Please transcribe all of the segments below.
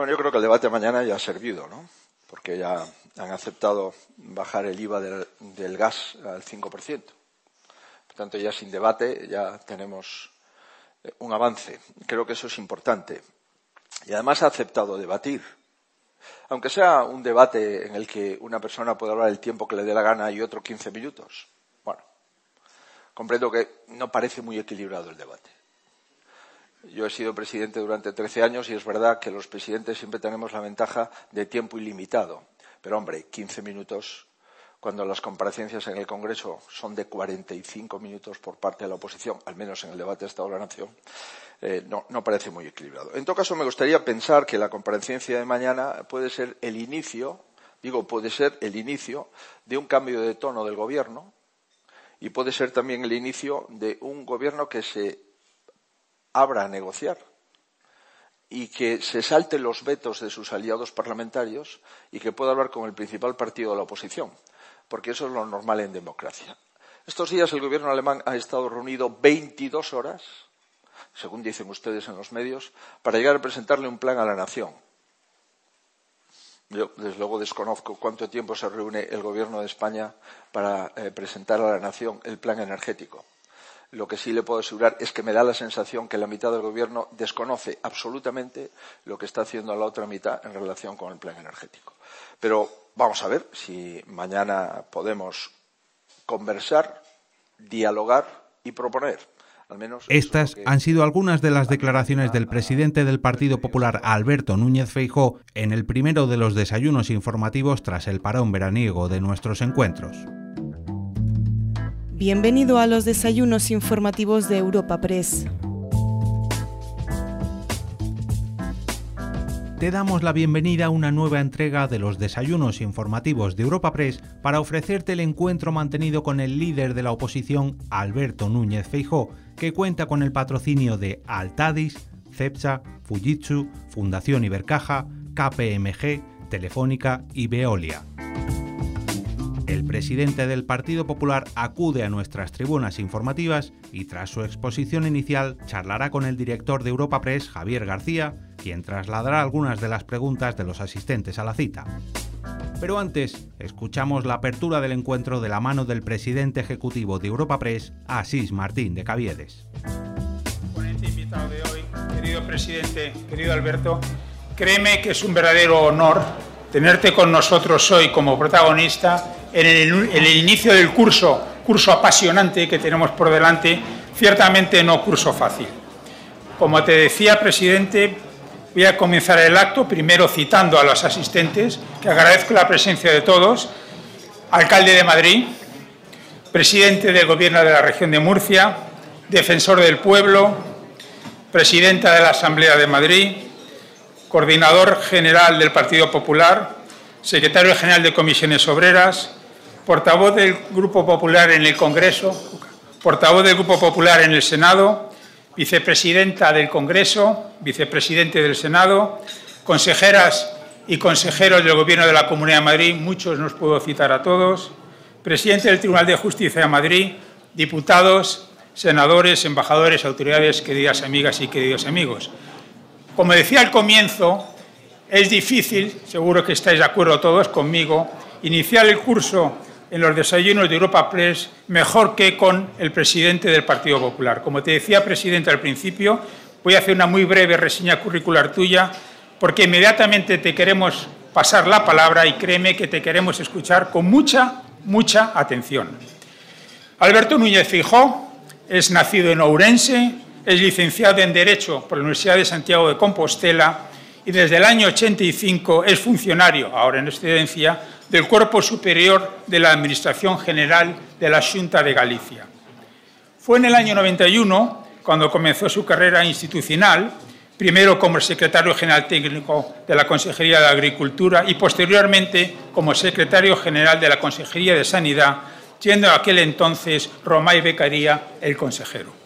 Bueno, yo creo que el debate de mañana ya ha servido, ¿no? Porque ya han aceptado bajar el IVA del, gas al 5%. Por tanto, ya sin debate ya tenemos eh, un avance. Creo que eso es importante. Y además ha aceptado debatir. Aunque sea un debate en el que una persona puede hablar el tiempo que le dé la gana y otro 15 minutos. Bueno, comprendo que no parece muy equilibrado el debate. Yo he sido presidente durante 13 años y es verdad que los presidentes siempre tenemos la ventaja de tiempo ilimitado. Pero, hombre, 15 minutos, cuando las comparecencias en el Congreso son de 45 minutos por parte de la oposición, al menos en el debate de Estado de Nación, eh, no, no, parece muy equilibrado. En todo caso, me gustaría pensar que la comparecencia de mañana puede ser el inicio, digo, puede ser el inicio de un cambio de tono del Gobierno y puede ser también el inicio de un Gobierno que se abra a negociar y que se salten los vetos de sus aliados parlamentarios y que pueda hablar con el principal partido de la oposición, porque eso es lo normal en democracia. Estos días el gobierno alemán ha estado reunido 22 horas, según dicen ustedes en los medios, para llegar a presentarle un plan a la nación. Yo, desde luego, desconozco cuánto tiempo se reúne el gobierno de España para eh, presentar a la nación el plan energético. Lo que sí le puedo asegurar es que me da la sensación que la mitad del Gobierno desconoce absolutamente lo que está haciendo la otra mitad en relación con el plan energético. Pero vamos a ver si mañana podemos conversar, dialogar y proponer. Estas han sido algunas de las declaraciones del presidente del Partido Popular, Alberto Núñez Feijó, en el primero de los desayunos informativos tras el parón veraniego de nuestros encuentros. Bienvenido a los desayunos informativos de Europa Press. Te damos la bienvenida a una nueva entrega de los desayunos informativos de Europa Press para ofrecerte el encuentro mantenido con el líder de la oposición, Alberto Núñez Feijó, que cuenta con el patrocinio de Altadis, Cepsa, Fujitsu, Fundación Ibercaja, KPMG, Telefónica y Veolia. El presidente del Partido Popular acude a nuestras tribunas informativas y tras su exposición inicial charlará con el director de Europa Press, Javier García, quien trasladará algunas de las preguntas de los asistentes a la cita. Pero antes, escuchamos la apertura del encuentro de la mano del presidente ejecutivo de Europa Press, Asís Martín de Caviedes. Ponente invitado de hoy, querido presidente, querido Alberto, créeme que es un verdadero honor tenerte con nosotros hoy como protagonista en el, inicio del curso, curso apasionante que tenemos por delante, ciertamente no curso fácil. Como te decía, presidente, voy a comenzar el acto primero citando a los asistentes, que agradezco la presencia de todos, alcalde de Madrid, presidente del Gobierno de la región de Murcia, defensor del pueblo, presidenta de la Asamblea de Madrid, coordinador general del Partido Popular, secretario general de Comisiones Obreras, portavoz del Grupo Popular en el Congreso, portavoz del Grupo Popular en el Senado, vicepresidenta del Congreso, vicepresidente del Senado, consejeras y consejeros del Gobierno de la Comunidad de Madrid, muchos no os puedo citar a todos, presidente del Tribunal de Justicia de Madrid, diputados, senadores, embajadores, autoridades, queridas amigas y queridos amigos. Como decía al comienzo, es difícil, seguro que estáis de acuerdo todos conmigo, iniciar el curso en los desayunos de Europa Press mejor que con el presidente del Partido Popular. Como te decía, presidente, al principio, voy a hacer una muy breve reseña curricular tuya porque inmediatamente te queremos pasar la palabra y créeme que te queremos escuchar con mucha, mucha atención. Alberto Núñez Fijó es nacido en Ourense, es licenciado en Derecho por la Universidad de Santiago de Compostela y desde el año 85 es funcionario, ahora en excedencia, del Cuerpo Superior de la Administración General de la Junta de Galicia. Fue en el año 91 cuando comenzó su carrera institucional, primero como secretario general técnico de la Consejería de Agricultura y posteriormente como secretario general de la Consejería de Sanidad, siendo aquel entonces Romay Becaría el consejero.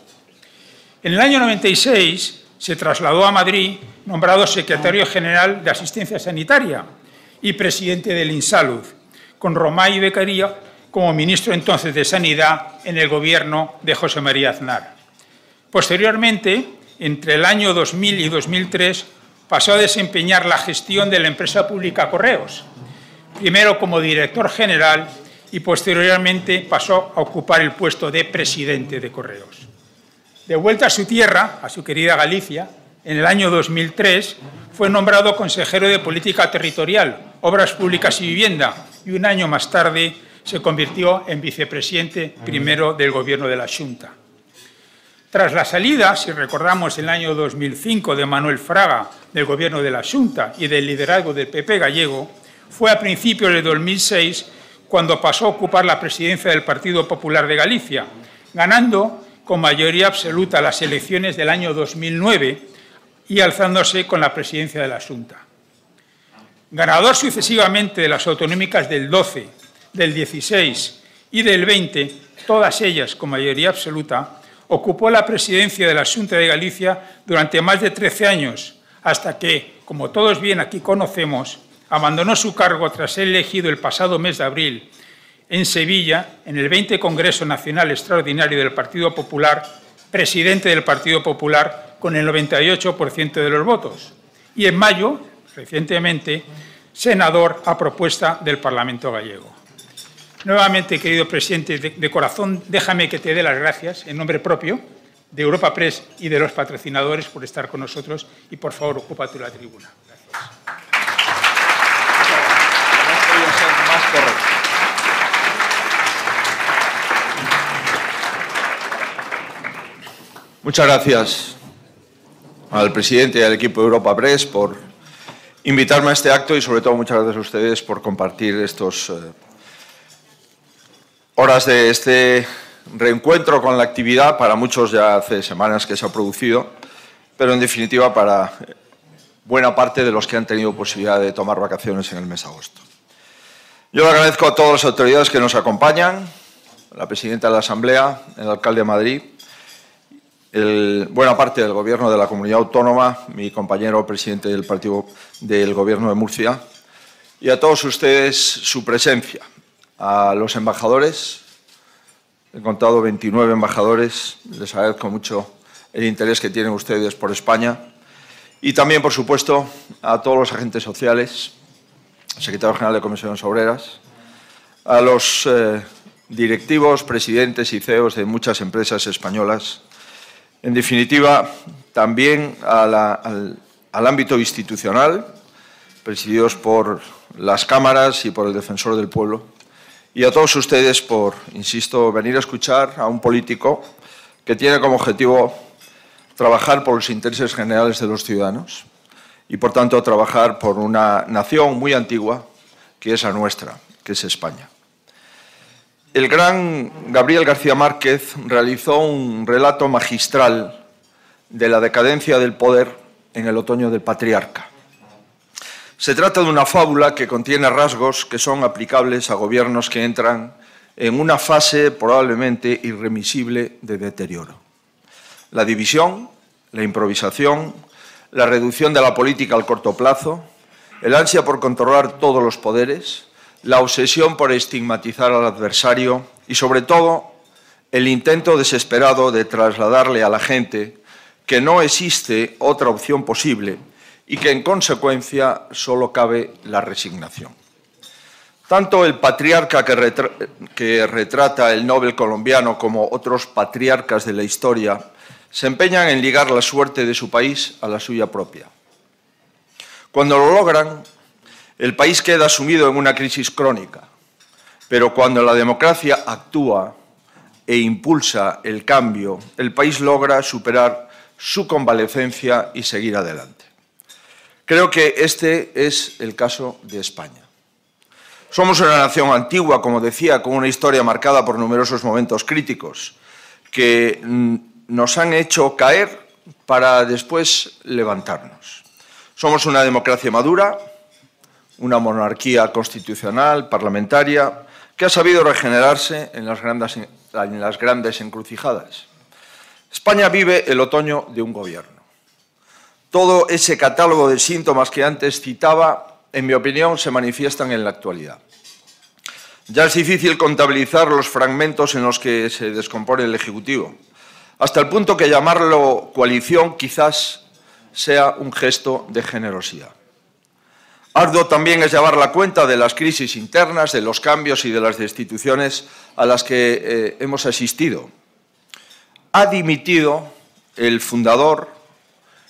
En el año 96 se trasladó a Madrid, nombrado secretario general de Asistencia Sanitaria, y presidente del INSALUD, con Romay Becaría como ministro entonces de Sanidad en el gobierno de José María Aznar. Posteriormente, entre el año 2000 y 2003, pasó a desempeñar la gestión de la empresa pública Correos, primero como director general y posteriormente pasó a ocupar el puesto de presidente de Correos. De vuelta a su tierra, a su querida Galicia, en el año 2003 fue nombrado consejero de Política Territorial, Obras Públicas y Vivienda y un año más tarde se convirtió en vicepresidente primero del Gobierno de la Junta. Tras la salida, si recordamos el año 2005 de Manuel Fraga del Gobierno de la Junta y del liderazgo del PP gallego, fue a principios de 2006 cuando pasó a ocupar la presidencia del Partido Popular de Galicia, ganando con mayoría absoluta las elecciones del año 2009 y alzándose con la presidencia de la Junta. Ganador sucesivamente de las autonómicas del 12, del 16 y del 20, todas ellas con mayoría absoluta, ocupó la presidencia de la Junta de Galicia durante más de 13 años, hasta que, como todos bien aquí conocemos, abandonó su cargo tras ser elegido el pasado mes de abril en Sevilla, en el 20 Congreso Nacional Extraordinario del Partido Popular, presidente del Partido Popular con el 98% de los votos. Y en mayo, recientemente, senador a propuesta del Parlamento gallego. Nuevamente, querido presidente, de, corazón, déjame que te dé las gracias en nombre propio de Europa Press y de los patrocinadores por estar con nosotros y, por favor, ocúpate la tribuna. Muchas gracias al presidente y al equipo de Europa Press por invitarme a este acto y sobre todo muchas gracias a ustedes por compartir estos eh, horas de este reencuentro con la actividad. Para muchos ya hace semanas que se ha producido, pero en definitiva para buena parte de los que han tenido posibilidad de tomar vacaciones en el mes de agosto. Yo le agradezco a todas las autoridades que nos acompañan, la presidenta de la Asamblea, el alcalde de Madrid, buena parte del Gobierno de la Comunidad Autónoma, mi compañero presidente del Partido del Gobierno de Murcia, y a todos ustedes su presencia, a los embajadores, he contado 29 embajadores, les agradezco mucho el interés que tienen ustedes por España, y también, por supuesto, a todos los agentes sociales, secretario general de Comisiones Obreras, a los eh, directivos, presidentes y CEOs de muchas empresas españolas, en definitiva, también al, ámbito institucional, presididos por las cámaras y por el defensor del pueblo, y a todos ustedes por, insisto, venir a escuchar a un político que tiene como objetivo trabajar por los intereses generales de los ciudadanos y, por tanto, trabajar por una nación muy antigua, que es la nuestra, que es España. El gran Gabriel García Márquez realizó un relato magistral de la decadencia del poder en el otoño del patriarca. Se trata de una fábula que contiene rasgos que son aplicables a gobiernos que entran en una fase probablemente irremisible de deterioro. La división, la improvisación, la reducción de la política al corto plazo, el ansia por controlar todos los poderes, la obsesión por estigmatizar al adversario y, sobre todo, el intento desesperado de trasladarle a la gente que no existe otra opción posible y que, en consecuencia, solo cabe la resignación. Tanto el patriarca que, retrata el Nobel colombiano como otros patriarcas de la historia se empeñan en ligar la suerte de su país a la suya propia. Cuando lo logran, el país queda sumido en una crisis crónica, pero cuando la democracia actúa e impulsa el cambio, el país logra superar su convalecencia y seguir adelante. Creo que este es el caso de España. Somos una nación antigua, como decía, con una historia marcada por numerosos momentos críticos que mm, nos han hecho caer para después levantarnos. Somos una democracia madura, una monarquía constitucional, parlamentaria, que ha sabido regenerarse en las grandes, encrucijadas. España vive el otoño de un gobierno. Todo ese catálogo de síntomas que antes citaba, en mi opinión, se manifiestan en la actualidad. Ya es difícil contabilizar los fragmentos en los que se descompone el Ejecutivo, hasta el punto que llamarlo coalición quizás sea un gesto de generosidad. Arduo también es llevar la cuenta de las crisis internas, de los cambios y de las destituciones a las que eh, hemos asistido. Ha dimitido el fundador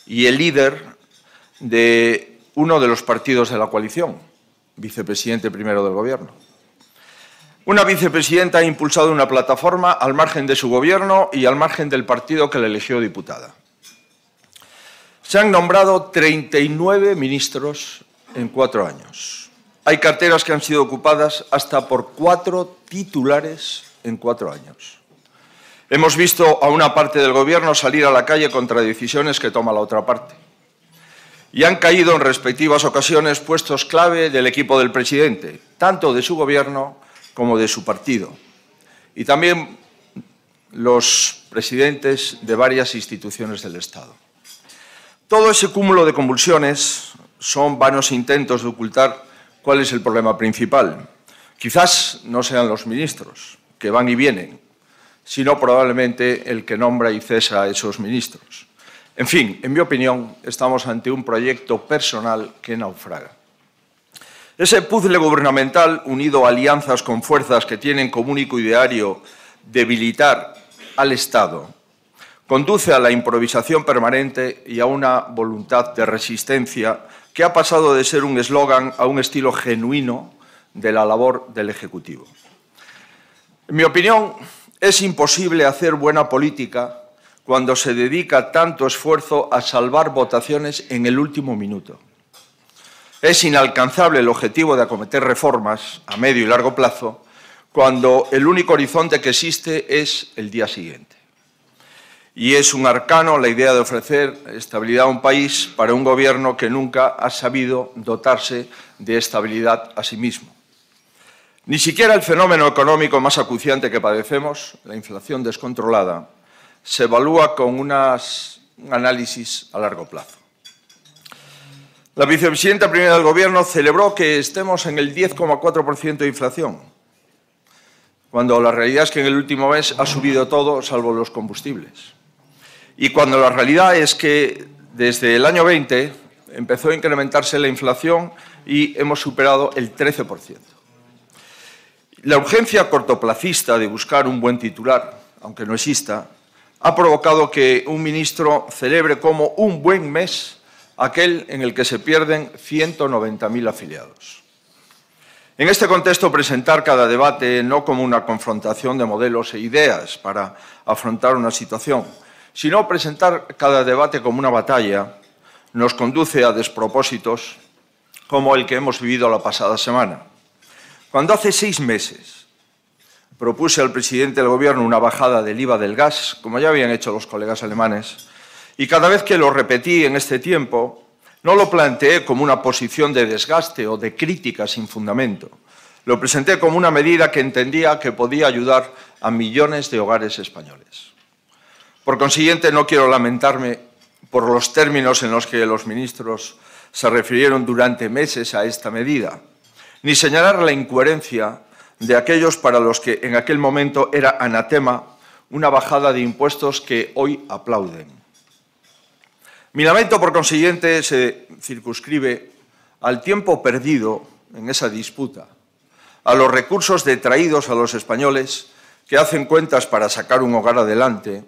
y el líder de uno de los partidos de la coalición, vicepresidente primero del Gobierno. Una vicepresidenta ha impulsado una plataforma al margen de su gobierno y al margen del partido que le eligió diputada. Se han nombrado 39 ministros en cuatro años. Hay carteras que han sido ocupadas hasta por cuatro titulares en cuatro años. Hemos visto a una parte del Gobierno salir a la calle contra decisiones que toma la otra parte. Y han caído en respectivas ocasiones puestos clave del equipo del presidente, tanto de su Gobierno como de su partido. Y también los presidentes de varias instituciones del Estado. Todo ese cúmulo de convulsiones son vanos intentos de ocultar cuál es el problema principal. Quizás no sean los ministros, que van y vienen, sino probablemente el que nombra y cesa a esos ministros. En fin, en mi opinión, estamos ante un proyecto personal que naufraga. Ese puzzle gubernamental, unido a alianzas con fuerzas que tienen como único ideario debilitar al Estado, conduce a la improvisación permanente y a una voluntad de resistencia que ha pasado de ser un eslogan a un estilo genuino de la labor del Ejecutivo. En mi opinión, es imposible hacer buena política cuando se dedica tanto esfuerzo a salvar votaciones en el último minuto. Es inalcanzable el objetivo de acometer reformas a medio y largo plazo cuando el único horizonte que existe es el día siguiente y es un arcano la idea de ofrecer estabilidad a un país para un gobierno que nunca ha sabido dotarse de estabilidad a sí mismo. Ni siquiera el fenómeno económico más acuciante que padecemos, la inflación descontrolada, se evalúa con un análisis a largo plazo. La vicepresidenta primera del Gobierno celebró que estemos en el 10,4% de inflación, cuando la realidad es que en el último mes ha subido todo salvo los combustibles. Y cuando la realidad es que desde el año 20 empezó a incrementarse la inflación y hemos superado el 13%. La urgencia cortoplacista de buscar un buen titular, aunque no exista, ha provocado que un ministro celebre como un buen mes aquel en el que se pierden 190.000 afiliados. En este contexto, presentar cada debate no como una confrontación de modelos e ideas para afrontar una situación, sino presentar cada debate como una batalla nos conduce a despropósitos como el que hemos vivido la pasada semana. Cuando hace seis meses propuse al presidente del Gobierno una bajada del IVA del gas, como ya habían hecho los colegas alemanes, y cada vez que lo repetí en este tiempo, no lo planteé como una posición de desgaste o de crítica sin fundamento. Lo presenté como una medida que entendía que podía ayudar a millones de hogares españoles. Por consiguiente, no quiero lamentarme por los términos en los que los ministros se refirieron durante meses a esta medida, ni señalar la incoherencia de aquellos para los que en aquel momento era anatema una bajada de impuestos que hoy aplauden. Mi lamento, por consiguiente, se circunscribe al tiempo perdido en esa disputa, a los recursos detraídos a los españoles que hacen cuentas para sacar un hogar adelante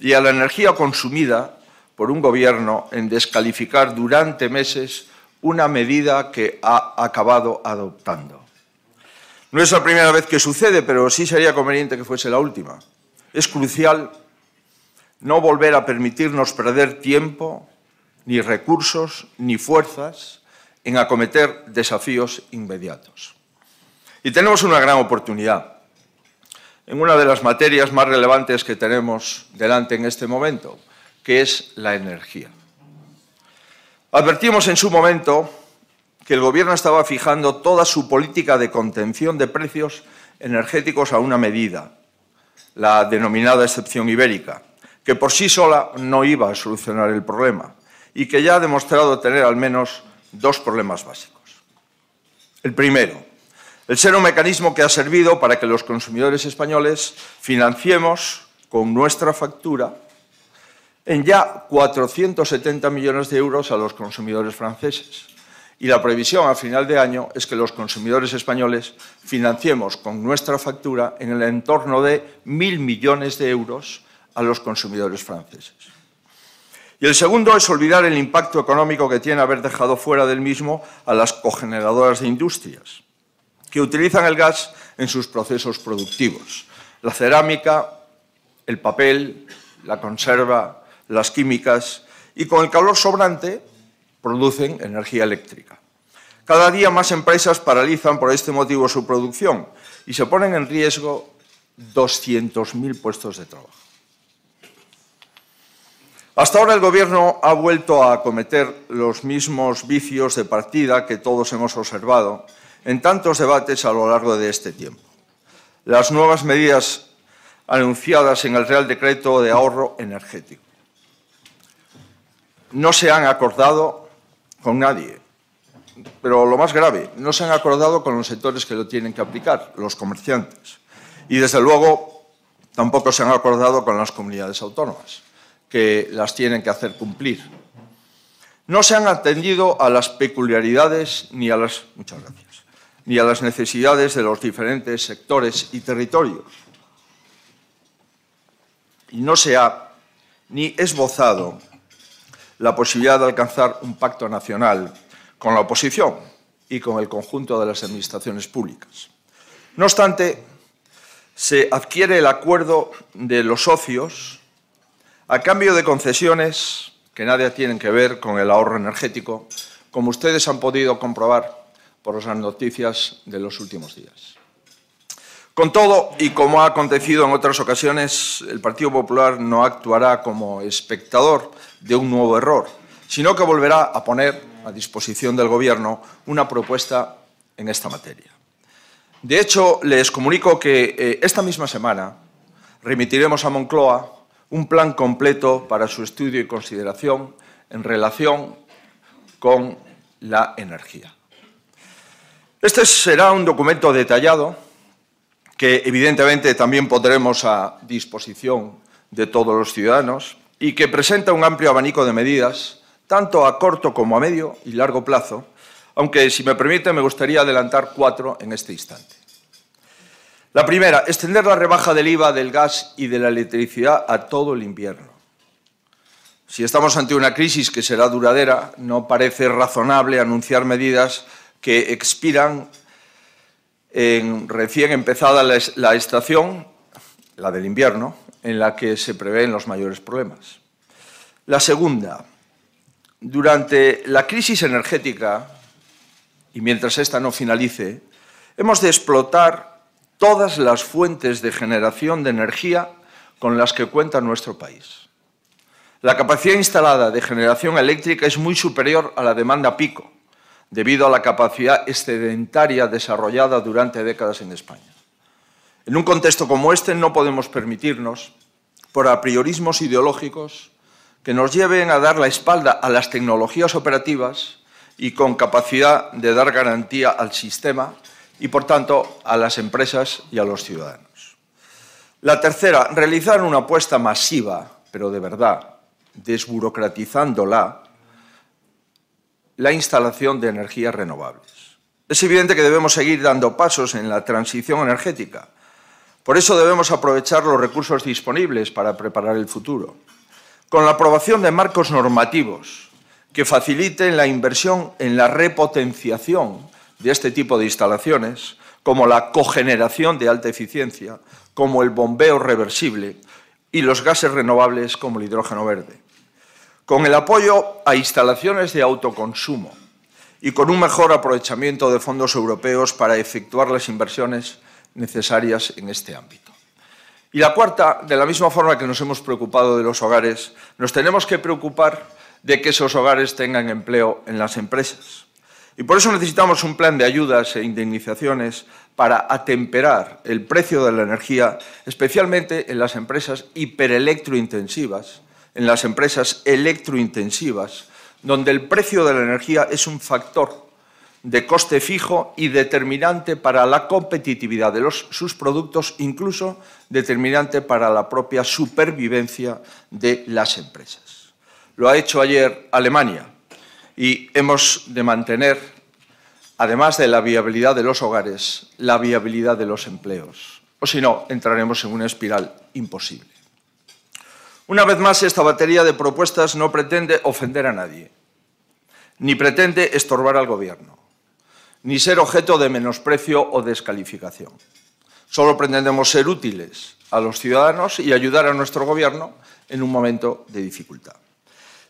y a la energía consumida por un gobierno en descalificar durante meses una medida que ha acabado adoptando. No es la primera vez que sucede, pero sí sería conveniente que fuese la última. Es crucial no volver a permitirnos perder tiempo, ni recursos, ni fuerzas en acometer desafíos inmediatos. Y tenemos una gran oportunidad en una de las materias más relevantes que tenemos delante en este momento, que es la energía. Advertimos en su momento que el Gobierno estaba fijando toda su política de contención de precios energéticos a una medida, la denominada excepción ibérica, que por sí sola no iba a solucionar el problema y que ya ha demostrado tener al menos dos problemas básicos. El primero, el ser un mecanismo que ha servido para que los consumidores españoles financiemos con nuestra factura en ya 470 millones de euros a los consumidores franceses. Y la previsión a final de año es que los consumidores españoles financiemos con nuestra factura en el entorno de mil millones de euros a los consumidores franceses. Y el segundo es olvidar el impacto económico que tiene haber dejado fuera del mismo a las cogeneradoras de industrias, que utilizan el gas en sus procesos productivos. La cerámica, el papel, la conserva, las químicas y con el calor sobrante producen energía eléctrica. Cada día más empresas paralizan por este motivo su producción y se ponen en riesgo 200.000 puestos de trabajo. Hasta ahora el Gobierno ha vuelto a cometer los mismos vicios de partida que todos hemos observado en tantos debates a lo largo de este tiempo. Las nuevas medidas anunciadas en el Real Decreto de Ahorro Energético no se han acordado con nadie, pero lo más grave, no se han acordado con los sectores que lo tienen que aplicar, los comerciantes. Y desde luego tampoco se han acordado con las comunidades autónomas que las tienen que hacer cumplir. No se han atendido a las peculiaridades ni a las, muchas gracias, ni a las necesidades de los diferentes sectores y territorios. Y no se ha ni esbozado la posibilidad de alcanzar un pacto nacional con la oposición y con el conjunto de las administraciones públicas. No obstante, se adquiere el acuerdo de los socios a cambio de concesiones que nada tienen que ver con el ahorro energético, como ustedes han podido comprobar por las noticias de los últimos días. Con todo, y como ha acontecido en otras ocasiones, el Partido Popular no actuará como espectador de un nuevo error, sino que volverá a poner a disposición del Gobierno una propuesta en esta materia. De hecho, les comunico que eh, esta misma semana remitiremos a Moncloa un plan completo para su estudio y consideración en relación con la energía. Este será un documento detallado que evidentemente también pondremos a disposición de todos los ciudadanos y que presenta un amplio abanico de medidas, tanto a corto como a medio y largo plazo, aunque, si me permite, me gustaría adelantar cuatro en este instante. La primera, extender la rebaja del IVA del gas y de la electricidad a todo el invierno. Si estamos ante una crisis que será duradera, no parece razonable anunciar medidas que expiran en recién empezada la estación, la del invierno, en la que se prevén los mayores problemas. La segunda, durante la crisis energética, y mientras esta no finalice, hemos de explotar todas las fuentes de generación de energía con las que cuenta nuestro país. La capacidad instalada de generación eléctrica es muy superior a la demanda pico, debido a la capacidad excedentaria desarrollada durante décadas en España. En un contexto como este no podemos permitirnos, por apriorismos ideológicos, que nos lleven a dar la espalda a las tecnologías operativas y con capacidad de dar garantía al sistema y, por tanto, a las empresas y a los ciudadanos. La tercera, realizar una apuesta masiva, pero de verdad, desburocratizándola, la instalación de energías renovables. Es evidente que debemos seguir dando pasos en la transición energética. Por eso debemos aprovechar los recursos disponibles para preparar el futuro. Con la aprobación de marcos normativos que faciliten la inversión en la repotenciación de este tipo de instalaciones, como la cogeneración de alta eficiencia, como el bombeo reversible y los gases renovables como el hidrógeno verde. Con el apoyo a instalaciones de autoconsumo y con un mejor aprovechamiento de fondos europeos para efectuar las inversiones necesarias en este ámbito. Y la cuarta, de la misma forma que nos hemos preocupado de los hogares, nos tenemos que preocupar de que esos hogares tengan empleo en las empresas. Y por eso necesitamos un plan de ayudas e indemnizaciones para atemperar el precio de la energía, especialmente en las empresas hiperelectrointensivas, en las empresas electrointensivas, donde el precio de la energía es un factor de coste fijo y determinante para la competitividad de sus productos, incluso determinante para la propia supervivencia de las empresas. Lo ha hecho ayer Alemania y hemos de mantener, además de la viabilidad de los hogares, la viabilidad de los empleos. O si no, entraremos en una espiral imposible. Una vez más, esta batería de propuestas no pretende ofender a nadie, ni pretende estorbar al Gobierno ni ser objeto de menosprecio o descalificación. Solo pretendemos ser útiles a los ciudadanos y ayudar a nuestro Gobierno en un momento de dificultad.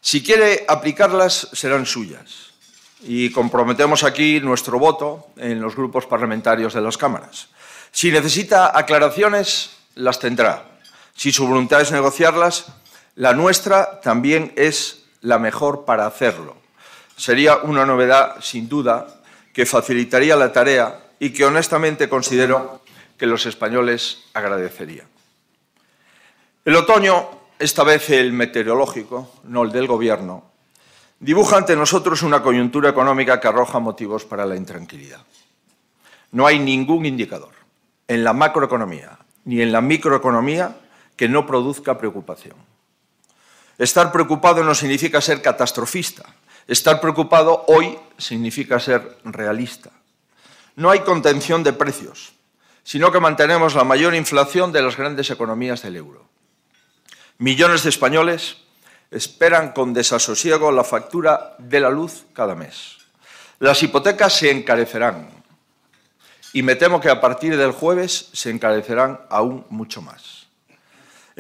Si quiere aplicarlas, serán suyas. Y comprometemos aquí nuestro voto en los grupos parlamentarios de las cámaras. Si necesita aclaraciones, las tendrá. Si su voluntad es negociarlas, la nuestra también es la mejor para hacerlo. Sería una novedad, sin duda, que facilitaría la tarea y que honestamente considero que los españoles agradecerían. El otoño, esta vez el meteorológico, no el del Gobierno, dibuja ante nosotros una coyuntura económica que arroja motivos para la intranquilidad. No hay ningún indicador en la macroeconomía ni en la microeconomía que no produzca preocupación. Estar preocupado no significa ser catastrofista, Estar preocupado hoy significa ser realista. No hay contención de precios, sino que mantenemos la mayor inflación de las grandes economías del euro. Millones de españoles esperan con desasosiego la factura de la luz cada mes. Las hipotecas se encarecerán y me temo que a partir del jueves se encarecerán aún mucho más.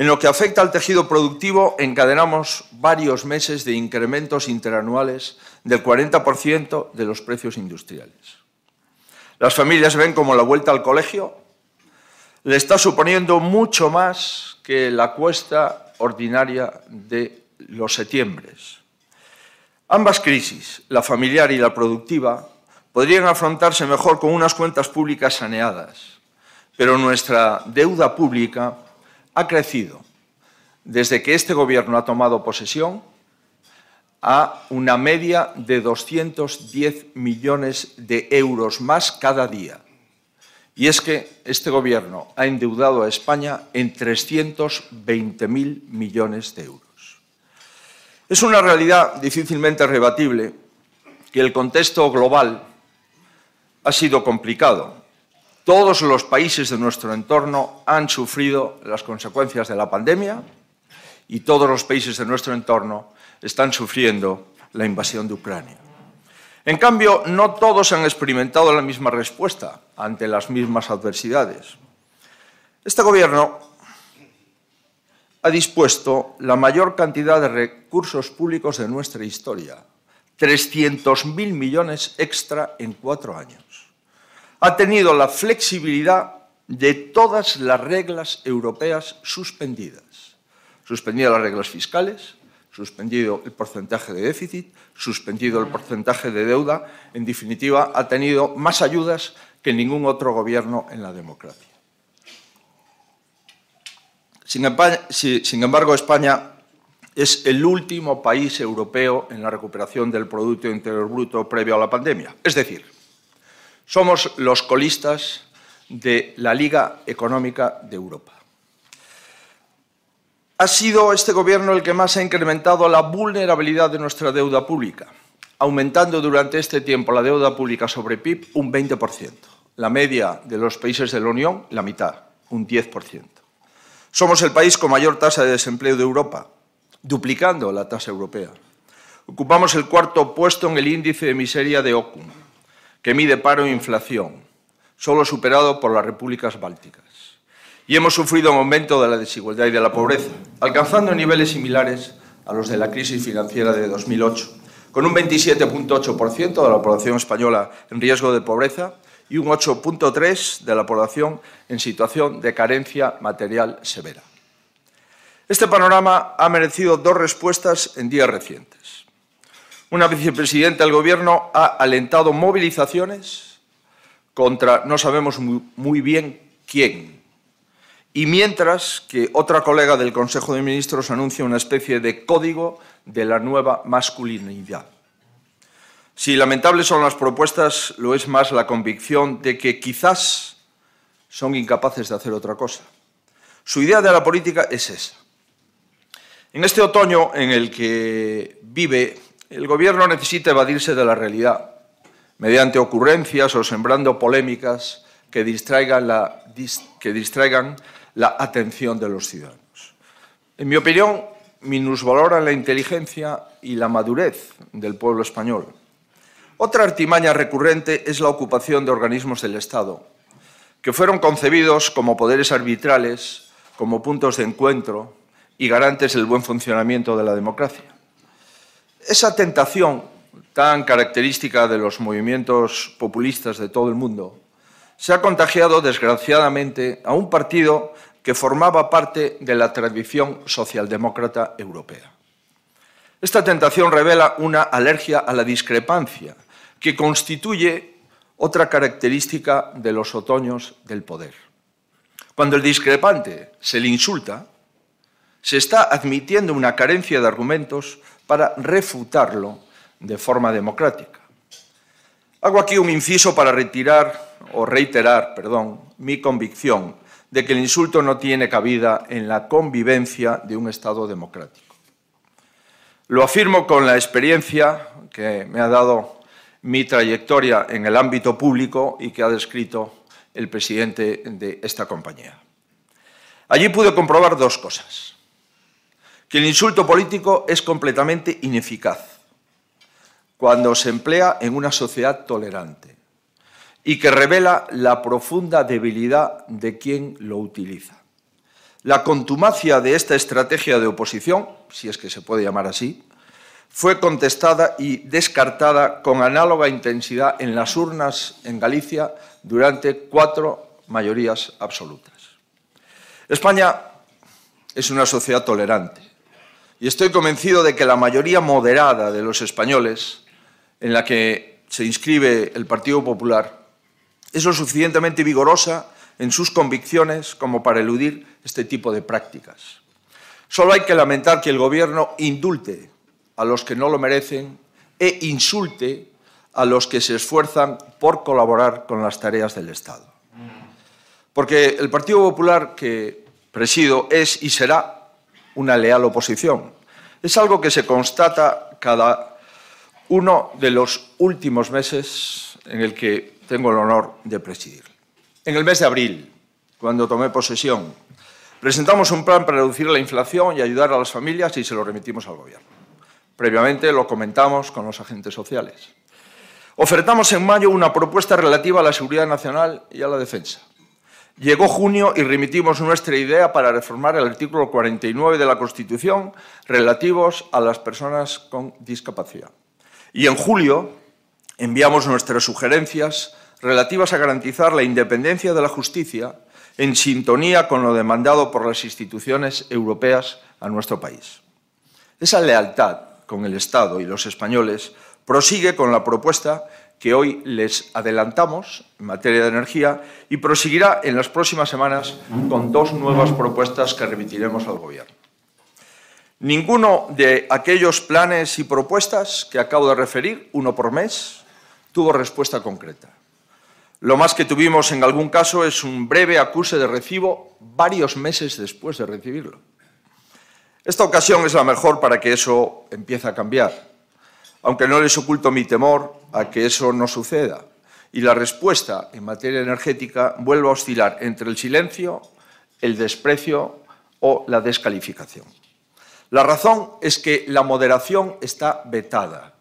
En lo que afecta al tejido productivo, encadenamos varios meses de incrementos interanuales del 40% de los precios industriales. Las familias ven como la vuelta al colegio le está suponiendo mucho más que la cuesta ordinaria de los septiembres. Ambas crisis, la familiar y la productiva, podrían afrontarse mejor con unas cuentas públicas saneadas, pero nuestra deuda pública ha crecido desde que este Gobierno ha tomado posesión a una media de 210 millones de euros más cada día. Y es que este Gobierno ha endeudado a España en 320.000 millones de euros. Es una realidad difícilmente rebatible que el contexto global ha sido complicado todos los países de nuestro entorno han sufrido las consecuencias de la pandemia y todos los países de nuestro entorno están sufriendo la invasión de Ucrania. En cambio, no todos han experimentado la misma respuesta ante las mismas adversidades. Este Gobierno ha dispuesto la mayor cantidad de recursos públicos de nuestra historia, 300.000 millones extra en cuatro años ha tenido la flexibilidad de todas las reglas europeas suspendidas. Suspendidas las reglas fiscales, suspendido el porcentaje de déficit, suspendido el porcentaje de deuda. En definitiva, ha tenido más ayudas que ningún otro gobierno en la democracia. Sin embargo, España es el último país europeo en la recuperación del Producto Interior Bruto previo a la pandemia. Es decir, somos los colistas de la Liga Económica de Europa. Ha sido este Gobierno el que más ha incrementado la vulnerabilidad de nuestra deuda pública, aumentando durante este tiempo la deuda pública sobre PIB un 20%. La media de los países de la Unión, la mitad, un 10%. Somos el país con mayor tasa de desempleo de Europa, duplicando la tasa europea. Ocupamos el cuarto puesto en el índice de miseria de OCUM, que mide paro e inflación, solo superado por las repúblicas bálticas. Y hemos sufrido un aumento de la desigualdad y de la pobreza, alcanzando niveles similares a los de la crisis financiera de 2008, con un 27.8% de la población española en riesgo de pobreza y un 8.3% de la población en situación de carencia material severa. Este panorama ha merecido dos respuestas en días recientes. Una vicepresidenta del Gobierno ha alentado movilizaciones contra no sabemos muy, bien quién. Y mientras que otra colega del Consejo de Ministros anuncia una especie de código de la nueva masculinidad. Si lamentables son las propuestas, lo es más la convicción de que quizás son incapaces de hacer otra cosa. Su idea de la política es esa. En este otoño en el que vive, el Gobierno necesita evadirse de la realidad mediante ocurrencias o sembrando polémicas que distraigan la, que distraigan la atención de los ciudadanos. En mi opinión, minusvaloran la inteligencia y la madurez del pueblo español. Otra artimaña recurrente es la ocupación de organismos del Estado, que fueron concebidos como poderes arbitrales, como puntos de encuentro y garantes del buen funcionamiento de la democracia. Esa tentación tan característica de los movimientos populistas de todo el mundo se ha contagiado desgraciadamente a un partido que formaba parte de la tradición socialdemócrata europea. Esta tentación revela una alergia a la discrepancia que constituye otra característica de los otoños del poder. Cuando el discrepante se le insulta, se está admitiendo una carencia de argumentos para refutarlo de forma democrática. Hago aquí un inciso para retirar o reiterar, perdón, mi convicción de que el insulto no tiene cabida en la convivencia de un Estado democrático. Lo afirmo con la experiencia que me ha dado mi trayectoria en el ámbito público y que ha descrito el presidente de esta compañía. Allí pude comprobar dos cosas. Que el insulto político es completamente ineficaz cuando se emplea en una sociedad tolerante y que revela la profunda debilidad de quien lo utiliza. La contumacia de esta estrategia de oposición, si es que se puede llamar así, fue contestada y descartada con análoga intensidad en las urnas en Galicia durante cuatro mayorías absolutas. España es una sociedad tolerante y estoy convencido de que la mayoría moderada de los españoles en la que se inscribe el Partido Popular es lo suficientemente vigorosa en sus convicciones como para eludir este tipo de prácticas. Solo hay que lamentar que el Gobierno indulte a los que no lo merecen e insulte a los que se esfuerzan por colaborar con las tareas del Estado. Porque el Partido Popular que presido es y será una leal oposición. Es algo que se constata cada uno de los últimos meses en el que tengo el honor de presidir. En el mes de abril, cuando tomé posesión, presentamos un plan para reducir la inflación y ayudar a las familias y se lo remitimos al Gobierno. Previamente lo comentamos con los agentes sociales. Ofertamos en mayo una propuesta relativa a la seguridad nacional y a la defensa. Llegó junio y remitimos nuestra idea para reformar el artículo 49 de la Constitución relativos a las personas con discapacidad. Y en julio enviamos nuestras sugerencias relativas a garantizar la independencia de la justicia en sintonía con lo demandado por las instituciones europeas a nuestro país. Esa lealtad con el Estado y los españoles prosigue con la propuesta que hoy les adelantamos en materia de energía y proseguirá en las próximas semanas con dos nuevas propuestas que remitiremos al Gobierno. Ninguno de aquellos planes y propuestas que acabo de referir, uno por mes, tuvo respuesta concreta. Lo más que tuvimos en algún caso es un breve acuse de recibo varios meses después de recibirlo. Esta ocasión es la mejor para que eso empiece a cambiar, aunque no les oculto mi temor a que eso no suceda y la respuesta en materia energética vuelva a oscilar entre el silencio, el desprecio o la descalificación. La razón es que la moderación está vetada.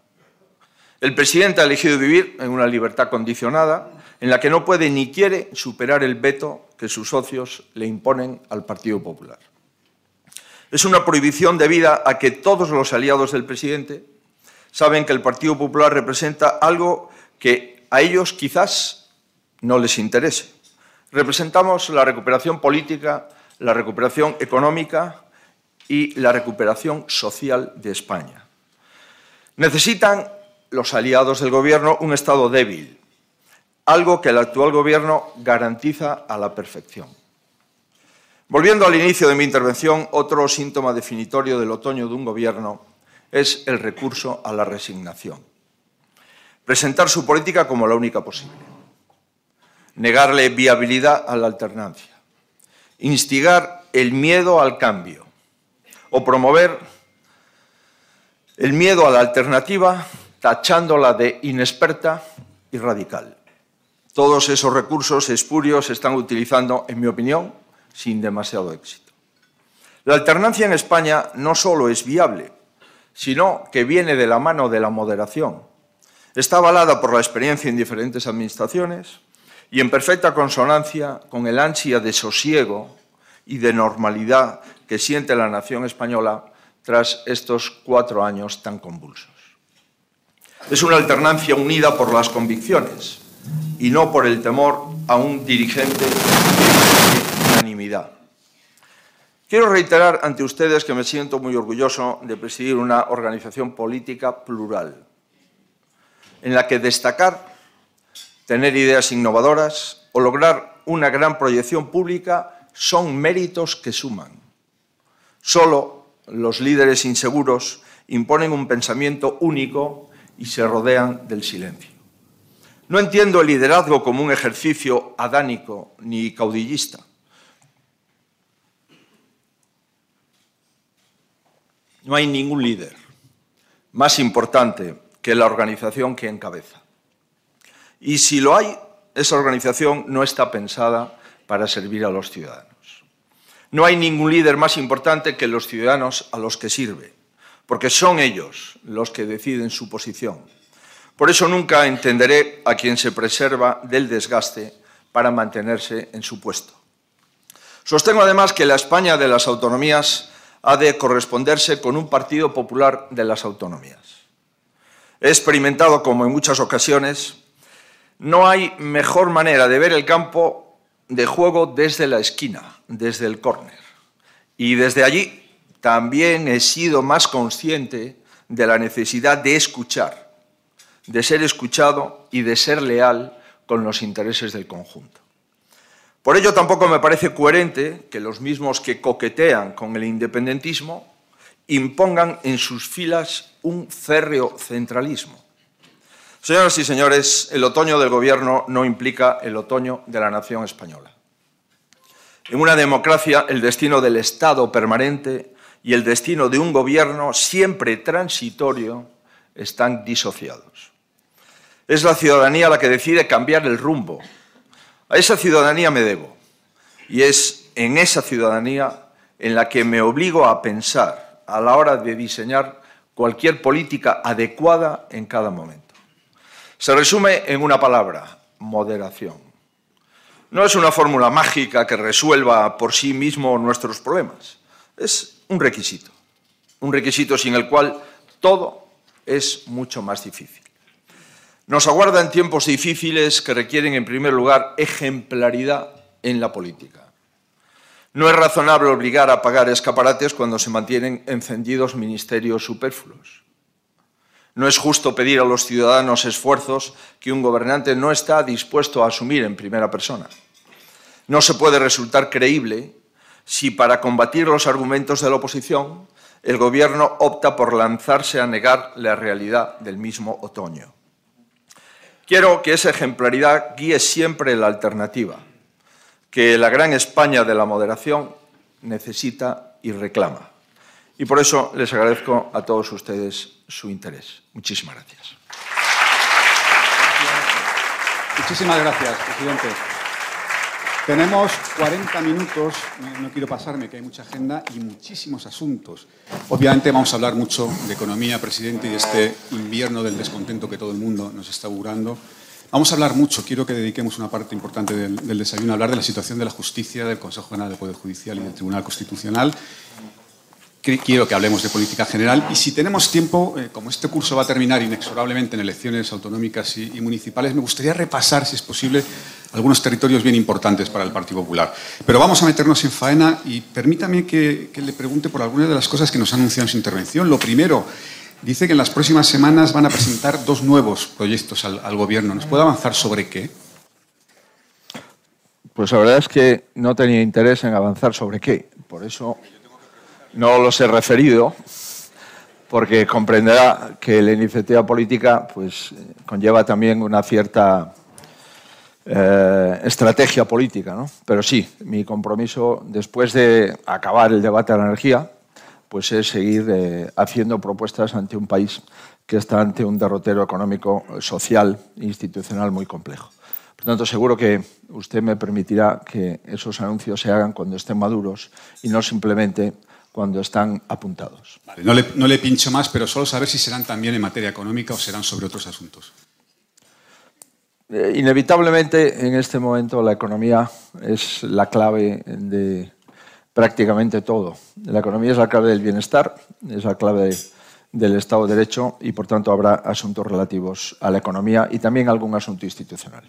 El presidente ha elegido vivir en una libertad condicionada en la que no puede ni quiere superar el veto que sus socios le imponen al Partido Popular. Es una prohibición debida a que todos los aliados del presidente saben que el Partido Popular representa algo que a ellos quizás no les interese. Representamos la recuperación política, la recuperación económica y la recuperación social de España. Necesitan los aliados del Gobierno un Estado débil, algo que el actual Gobierno garantiza a la perfección. Volviendo al inicio de mi intervención, otro síntoma definitorio del otoño de un Gobierno es el recurso a la resignación. presentar su política como la única posible, negarle viabilidad a la alternancia, instigar el miedo al cambio o promover el miedo a la alternativa tachándola de inexperta y radical. Todos esos recursos espurios se están utilizando, en mi opinión, sin demasiado éxito. La alternancia en España no solo es viable, sino que viene de la mano de la moderación. Está avalada por la experiencia en diferentes administraciones y en perfecta consonancia con el ansia de sosiego y de normalidad que siente la nación española tras estos cuatro años tan convulsos. Es una alternancia unida por las convicciones y no por el temor a un dirigente de unanimidad. Quiero reiterar ante ustedes que me siento muy orgulloso de presidir una organización política plural, en la que destacar, tener ideas innovadoras o lograr una gran proyección pública son méritos que suman. Solo los líderes inseguros imponen un pensamiento único y se rodean del silencio. No entiendo el liderazgo como un ejercicio adánico ni caudillista. No hay ningún líder más importante que la organización que encabeza. Y si lo hay, esa organización no está pensada para servir a los ciudadanos. No hay ningún líder más importante que los ciudadanos a los que sirve, porque son ellos los que deciden su posición. Por eso nunca entenderé a quien se preserva del desgaste para mantenerse en su puesto. Sostengo además que la España de las autonomías ha de corresponderse con un Partido Popular de las Autonomías. He experimentado, como en muchas ocasiones, no hay mejor manera de ver el campo de juego desde la esquina, desde el córner. Y desde allí también he sido más consciente de la necesidad de escuchar, de ser escuchado y de ser leal con los intereses del conjunto. Por ello tampoco me parece coherente que los mismos que coquetean con el independentismo impongan en sus filas un férreo centralismo. Señoras y señores, el otoño del Gobierno no implica el otoño de la nación española. En una democracia, el destino del Estado permanente y el destino de un Gobierno siempre transitorio están disociados. Es la ciudadanía la que decide cambiar el rumbo a esa ciudadanía me debo y es en esa ciudadanía en la que me obligo a pensar a la hora de diseñar cualquier política adecuada en cada momento. Se resume en una palabra, moderación. No es una fórmula mágica que resuelva por sí mismo nuestros problemas. Es un requisito, un requisito sin el cual todo es mucho más difícil. Nos aguardan tiempos difíciles que requieren, en primer lugar, ejemplaridad en la política. No es razonable obligar a pagar escaparates cuando se mantienen encendidos ministerios superfluos. No es justo pedir a los ciudadanos esfuerzos que un gobernante no está dispuesto a asumir en primera persona. No se puede resultar creíble si para combatir los argumentos de la oposición el Gobierno opta por lanzarse a negar la realidad del mismo otoño. Quiero que esa ejemplaridad guíe siempre la alternativa, que la gran España de la moderación necesita y reclama. Y por eso les agradezco a todos ustedes su interés. Muchísimas gracias. Muchísimas gracias, presidente. Tenemos 40 minutos, no quiero pasarme que hay mucha agenda y muchísimos asuntos. Obviamente vamos a hablar mucho de economía, presidente, y de este invierno del descontento que todo el mundo nos está augurando. Vamos a hablar mucho, quiero que dediquemos una parte importante del, del desayuno a hablar de la situación de la justicia, del Consejo General del Poder Judicial y del Tribunal Constitucional quiero que hablemos de política general y si tenemos tiempo, eh, como este curso va a terminar inexorablemente en elecciones autonómicas y, municipales, me gustaría repasar, si es posible, algunos territorios bien importantes para el Partido Popular. Pero vamos a meternos en faena y permítame que, le pregunte por algunas de las cosas que nos ha anunciado en su intervención. Lo primero, dice que en las próximas semanas van a presentar dos nuevos proyectos al, al Gobierno. ¿Nos puede avanzar sobre qué? Pues la verdad es que no tenía interés en avanzar sobre qué. Por eso no los he referido, porque comprenderá que la iniciativa política pues, conlleva también una cierta eh, estrategia política. ¿no? Pero sí, mi compromiso, después de acabar el debate de la energía, pues es seguir eh, haciendo propuestas ante un país que está ante un derrotero económico, social e institucional muy complejo. Por tanto, seguro que usted me permitirá que esos anuncios se hagan cuando estén maduros y no simplemente cuando están apuntados. Vale, no, le, no, le, pincho más, pero solo saber si serán también en materia económica o serán sobre otros asuntos. Eh, inevitablemente, en este momento, la economía es la clave de prácticamente todo. La economía es la clave del bienestar, es la clave del Estado de Derecho y, por tanto, habrá asuntos relativos a la economía y también algún asunto institucional.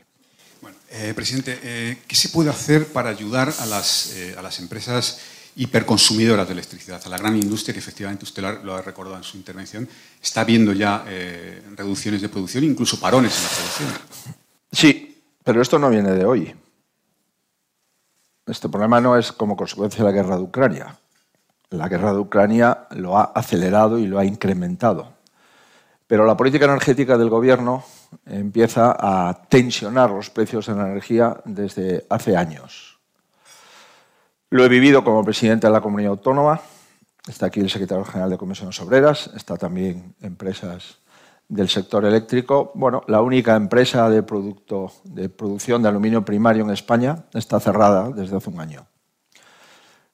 Bueno, eh, presidente, eh, ¿qué se puede hacer para ayudar a las, eh, a las empresas hiperconsumidoras de electricidad, a la gran industria que efectivamente usted lo ha, recordado en su intervención, está viendo ya eh, reducciones de producción, incluso parones en la producción. Sí, pero esto no viene de hoy. Este problema no es como consecuencia de la guerra de Ucrania. La guerra de Ucrania lo ha acelerado y lo ha incrementado. Pero la política energética del gobierno empieza a tensionar los precios de la energía desde hace años. Lo he vivido como presidente de la comunidad autónoma. Está aquí el secretario general de Comisiones Obreras, está también empresas del sector eléctrico. Bueno, la única empresa de, producto, de producción de aluminio primario en España está cerrada desde hace un año,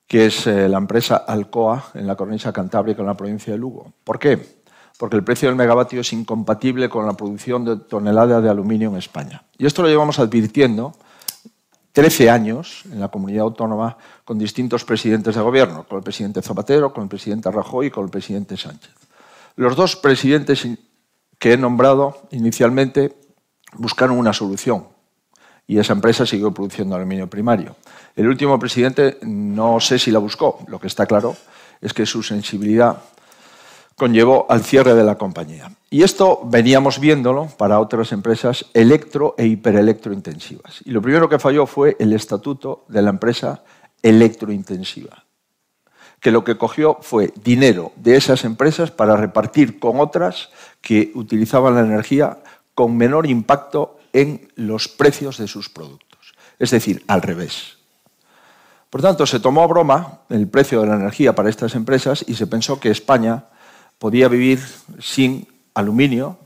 que es eh, la empresa Alcoa en la cornisa cantábrica en la provincia de Lugo. ¿Por qué? Porque el precio del megavatio es incompatible con la producción de tonelada de aluminio en España. Y esto lo llevamos advirtiendo 13 años en la comunidad autónoma con distintos presidentes de gobierno, con el presidente Zapatero, con el presidente Rajoy y con el presidente Sánchez. Los dos presidentes que he nombrado inicialmente buscaron una solución y esa empresa siguió produciendo aluminio primario. El último presidente no sé si la buscó, lo que está claro es que su sensibilidad conllevó al cierre de la compañía. Y esto veníamos viéndolo para otras empresas electro e hiperelectrointensivas. Y lo primero que falló fue el estatuto de la empresa electrointensiva que lo que cogió fue dinero de esas empresas para repartir con otras que utilizaban la energía con menor impacto en los precios de sus productos. Es decir, al revés. Por tanto, se tomó a broma el precio de la energía para estas empresas y se pensó que España podía vivir sin aluminio,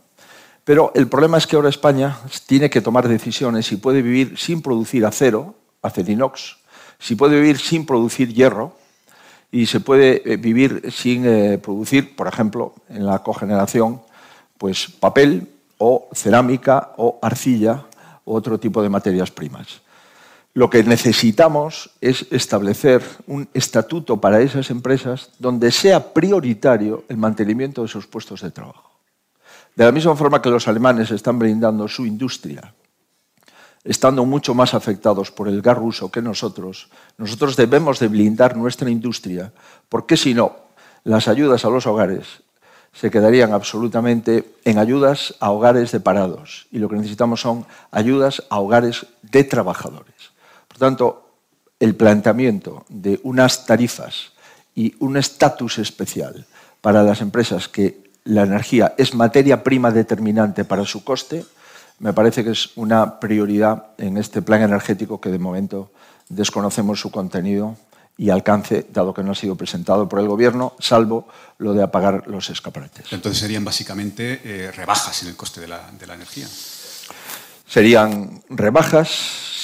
pero el problema es que ahora España tiene que tomar decisiones y puede vivir sin producir acero, acerinox, si puede vivir sin producir hierro, y se puede eh, vivir sin eh, producir, por ejemplo, en la cogeneración, pues papel o cerámica o arcilla u otro tipo de materias primas. Lo que necesitamos es establecer un estatuto para esas empresas donde sea prioritario el mantenimiento de sus puestos de trabajo. De la misma forma que los alemanes están brindando su industria estando mucho más afectados por el gas ruso que nosotros, nosotros debemos de blindar nuestra industria, porque si no, las ayudas a los hogares se quedarían absolutamente en ayudas a hogares de parados y lo que necesitamos son ayudas a hogares de trabajadores. Por tanto, el planteamiento de unas tarifas y un estatus especial para las empresas que la energía es materia prima determinante para su coste, me parece que es una prioridad en este plan energético que de momento desconocemos su contenido y alcance, dado que no ha sido presentado por el Gobierno, salvo lo de apagar los escaparates. Entonces serían básicamente eh, rebajas en el coste de la, de la energía. Serían rebajas,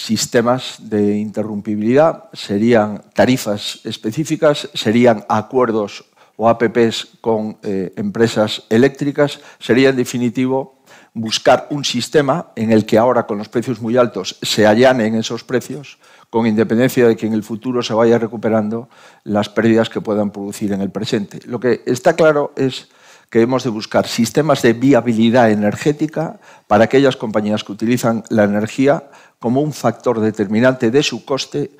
sistemas de interrumpibilidad, serían tarifas específicas, serían acuerdos o APPs con eh, empresas eléctricas, sería en definitivo buscar un sistema en el que ahora con los precios muy altos se allanen esos precios, con independencia de que en el futuro se vaya recuperando las pérdidas que puedan producir en el presente. Lo que está claro es que hemos de buscar sistemas de viabilidad energética para aquellas compañías que utilizan la energía como un factor determinante de su coste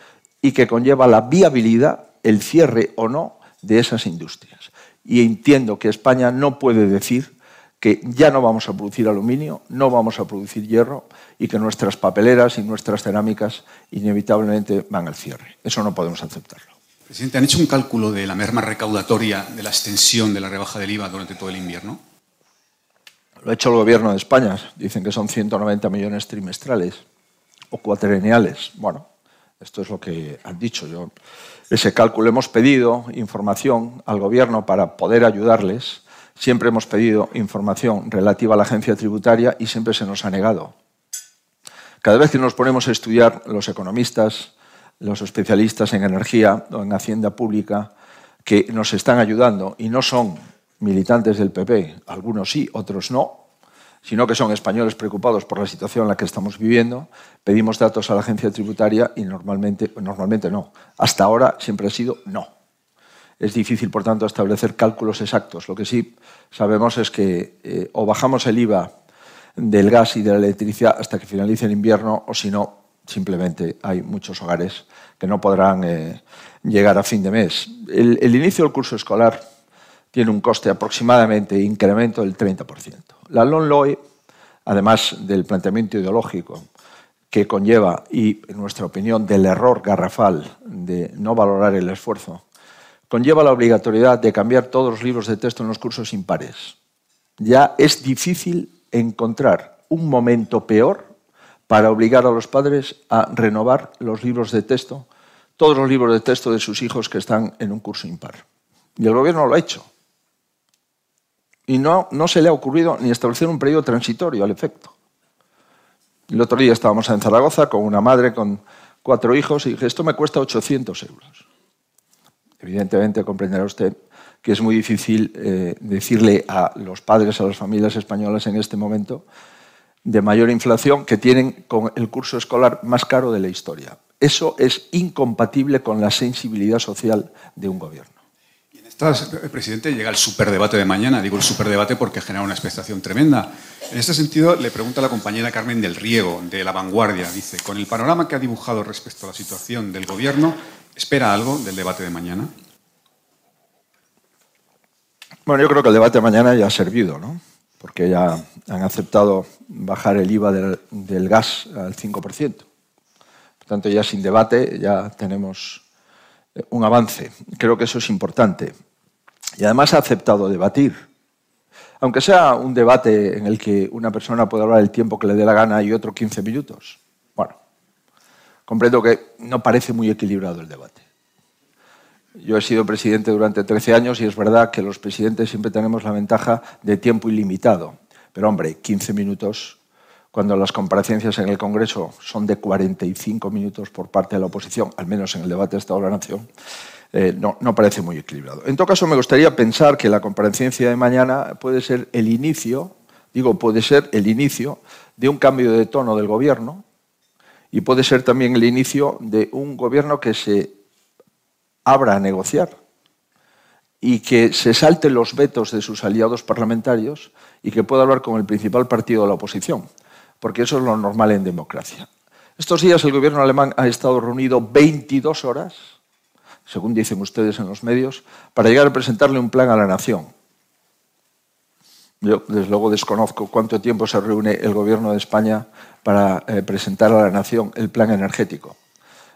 y que conlleva la viabilidad, el cierre o no de esas industrias. Y entiendo que España no puede decir que ya no vamos a producir aluminio, no vamos a producir hierro y que nuestras papeleras y nuestras cerámicas inevitablemente van al cierre. Eso no podemos aceptarlo. Presidente, ¿han hecho un cálculo de la merma recaudatoria de la extensión de la rebaja del IVA durante todo el invierno? Lo ha hecho el gobierno de España. Dicen que son 190 millones trimestrales o cuatrienales. Bueno, esto es lo que han dicho. Yo, ese cálculo hemos pedido información al gobierno para poder ayudarles. Siempre hemos pedido información relativa a la agencia tributaria y siempre se nos ha negado. Cada vez que nos ponemos a estudiar los economistas, los especialistas en energía o en hacienda pública que nos están ayudando y no son militantes del PP, algunos sí, otros no, sino que son españoles preocupados por la situación en la que estamos viviendo, pedimos datos a la agencia tributaria y normalmente, normalmente no. Hasta ahora siempre ha sido no. Es difícil, por tanto, establecer cálculos exactos. Lo que sí sabemos es que eh, o bajamos el IVA del gas y de la electricidad hasta que finalice el invierno, o si no, simplemente hay muchos hogares que no podrán eh, llegar a fin de mes. El, inicio del curso escolar tiene un coste aproximadamente incremento del 30%. La LONLOE, además del planteamiento ideológico que conlleva, y en nuestra opinión, del error garrafal de no valorar el esfuerzo, conlleva la obligatoriedad de cambiar todos los libros de texto en los cursos impares. Ya es difícil encontrar un momento peor para obligar a los padres a renovar los libros de texto, todos los libros de texto de sus hijos que están en un curso impar. Y el gobierno lo ha hecho. Y no, se le ha ocurrido ni establecer un periodo transitorio al efecto. El otro día estábamos en Zaragoza con una madre con cuatro hijos y dije, esto me cuesta 800 euros. Evidentemente comprenderá usted que es muy difícil eh, decirle a los padres, a las familias españolas en este momento, de mayor inflación que tienen con el curso escolar más caro de la historia. Eso es incompatible con la sensibilidad social de un gobierno. Y eh, presidente, llega el superdebate de mañana. Digo el superdebate porque genera una expectación tremenda. En este sentido, le pregunta la compañera Carmen del Riego, de La Vanguardia. Dice, con el panorama que ha dibujado respecto a la situación del gobierno, ¿espera algo del debate de mañana? Bueno, yo creo que el debate de mañana ya ha servido, ¿no? porque ya han aceptado bajar el IVA del, gas al 5%. Por tanto, ya sin debate ya tenemos eh, un avance. Creo que eso es importante. Y además ha aceptado debatir. Aunque sea un debate en el que una persona puede hablar el tiempo que le dé la gana y otro 15 minutos. Comprendo que no parece muy equilibrado el debate. Yo he sido presidente durante 13 años y es verdad que los presidentes siempre tenemos la ventaja de tiempo ilimitado. Pero hombre, 15 minutos, cuando las comparecencias en el Congreso son de 45 minutos por parte de la oposición, al menos en el debate de Estado de la Nación, eh, no, parece muy equilibrado. En todo caso, me gustaría pensar que la comparecencia de mañana puede ser el inicio, digo, puede ser el inicio de un cambio de tono del Gobierno y puede ser también el inicio de un Gobierno que se abra a negociar y que se salten los vetos de sus aliados parlamentarios y que pueda hablar con el principal partido de la oposición, porque eso es lo normal en democracia. Estos días el gobierno alemán ha estado reunido 22 horas, según dicen ustedes en los medios, para llegar a presentarle un plan a la nación. Yo, desde luego, desconozco cuánto tiempo se reúne el gobierno de España para eh, presentar a la nación el plan energético.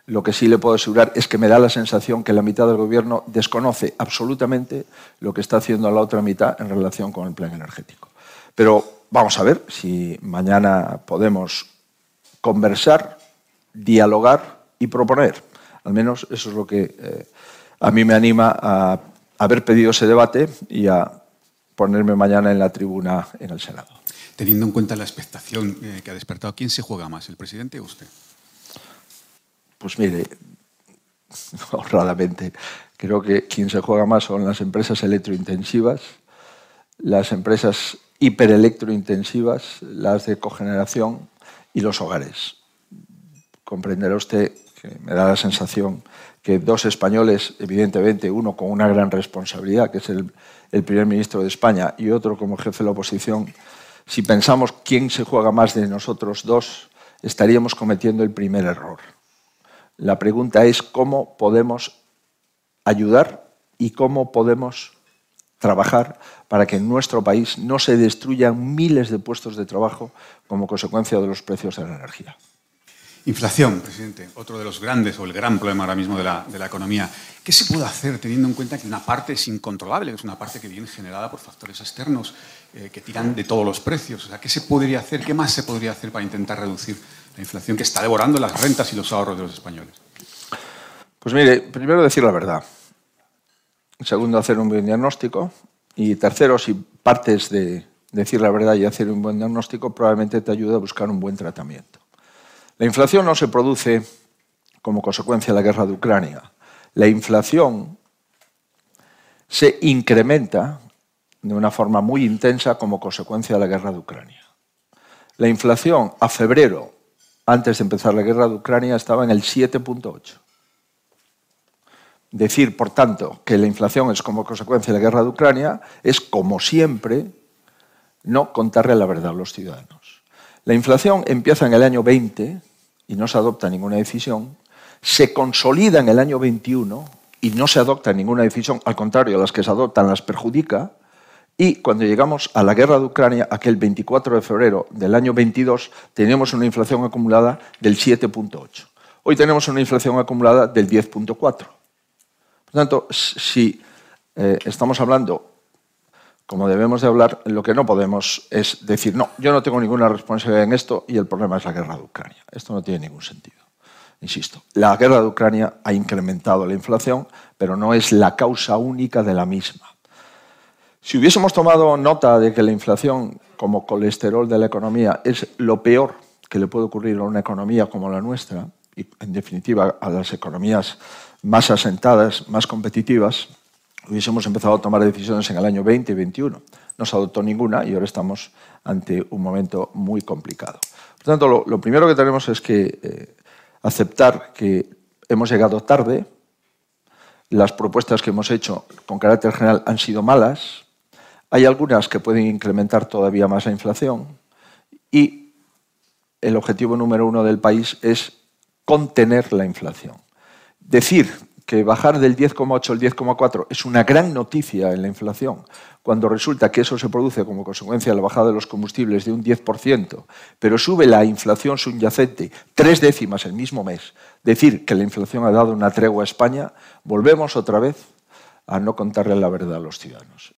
Lo que sí le puedo asegurar es que me da la sensación que la mitad del Gobierno desconoce absolutamente lo que está haciendo la otra mitad en relación con el plan energético. Pero vamos a ver si mañana podemos conversar, dialogar y proponer. Al menos eso es lo que eh, a mí me anima a haber pedido ese debate y a ponerme mañana en la tribuna en el Senado. Teniendo en cuenta la expectación eh, que ha despertado, ¿quién se juega más, el presidente o usted? Pues mire, honradamente, creo que quien se juega más son las empresas electrointensivas, las empresas hiperelectrointensivas, las de cogeneración y los hogares. Comprenderá usted que me da la sensación que dos españoles, evidentemente, uno con una gran responsabilidad, que es el, el, primer ministro de España, y otro como jefe de la oposición, si pensamos quién se juega más de nosotros dos, estaríamos cometiendo el primer error. La pregunta es cómo podemos ayudar y cómo podemos trabajar para que en nuestro país no se destruyan miles de puestos de trabajo como consecuencia de los precios de la energía. Inflación, presidente, otro de los grandes o el gran problema ahora mismo de la, economía. ¿Qué se puede hacer teniendo en cuenta que una parte es incontrolable, es una parte que viene generada por factores externos eh, que tiran de todos los precios? O sea, ¿Qué se podría hacer, qué más se podría hacer para intentar reducir la inflación que está devorando las rentas y los ahorros de los españoles? Pues mire, primero decir la verdad. Segundo, hacer un buen diagnóstico. Y tercero, si partes de decir la verdad y hacer un buen diagnóstico, probablemente te ayude a buscar un buen tratamiento. La inflación no se produce como consecuencia de la guerra de Ucrania. La inflación se incrementa de una forma muy intensa como consecuencia de la guerra de Ucrania. La inflación a febrero, antes de empezar la guerra de Ucrania, estaba en el 7.8. Decir, por tanto, que la inflación es como consecuencia de la guerra de Ucrania es, como siempre, no contarle la verdad a los ciudadanos. La inflación empieza en el año 20 y no se adopta ninguna decisión, se consolida en el año 21 y no se adopta ninguna decisión, al contrario, las que se adoptan las perjudica, y cuando llegamos a la guerra de Ucrania, aquel 24 de febrero del año 22, teníamos una inflación acumulada del 7.8. Hoy tenemos una inflación acumulada del 10.4. Por tanto, si eh, estamos hablando como debemos de hablar, lo que no podemos es decir, no, yo no tengo ninguna responsabilidad en esto y el problema es la guerra de Ucrania. Esto no tiene ningún sentido. Insisto, la guerra de Ucrania ha incrementado la inflación, pero no es la causa única de la misma. Si hubiésemos tomado nota de que la inflación como colesterol de la economía es lo peor que le puede ocurrir a una economía como la nuestra, y en definitiva a las economías más asentadas, más competitivas, hubiésemos empezado a tomar decisiones en el año 20 y 21. No se adoptó ninguna y ahora estamos ante un momento muy complicado. Por tanto, lo, primero que tenemos es que eh, aceptar que hemos llegado tarde, las propuestas que hemos hecho con carácter general han sido malas, hay algunas que pueden incrementar todavía más la inflación y el objetivo número uno del país es contener la inflación. Decir que bajar del 10,8 al 10,4 es una gran noticia en la inflación, cuando resulta que eso se produce como consecuencia de la bajada de los combustibles de un 10%, pero sube la inflación subyacente tres décimas el mismo mes, decir que la inflación ha dado una tregua a España, volvemos otra vez a no contarle la verdad a los ciudadanos.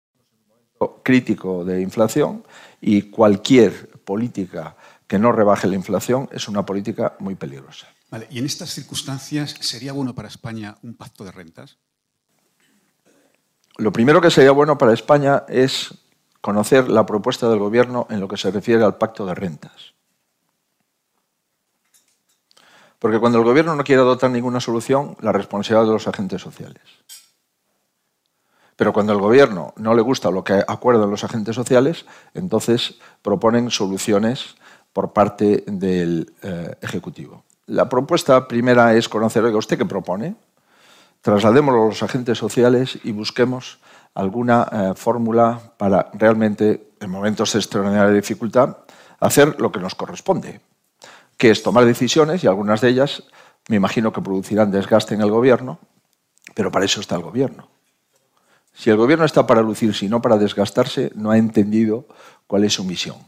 Crítico de inflación y cualquier política que no rebaje la inflación es una política muy peligrosa. Y en estas circunstancias, ¿sería bueno para España un pacto de rentas? Lo primero que sería bueno para España es conocer la propuesta del Gobierno en lo que se refiere al pacto de rentas. Porque cuando el Gobierno no quiere adoptar ninguna solución, la responsabilidad de los agentes sociales. Pero cuando el Gobierno no le gusta lo que acuerdan los agentes sociales, entonces proponen soluciones por parte del eh, Ejecutivo. La propuesta primera es conocer, oiga, ¿usted qué propone? Trasladémoslo a los agentes sociales y busquemos alguna eh, fórmula para realmente, en momentos de extraordinaria dificultad, hacer lo que nos corresponde, que es tomar decisiones y algunas de ellas me imagino que producirán desgaste en el gobierno, pero para eso está el gobierno. Si el gobierno está para lucirse y no para desgastarse, no ha entendido cuál es su misión.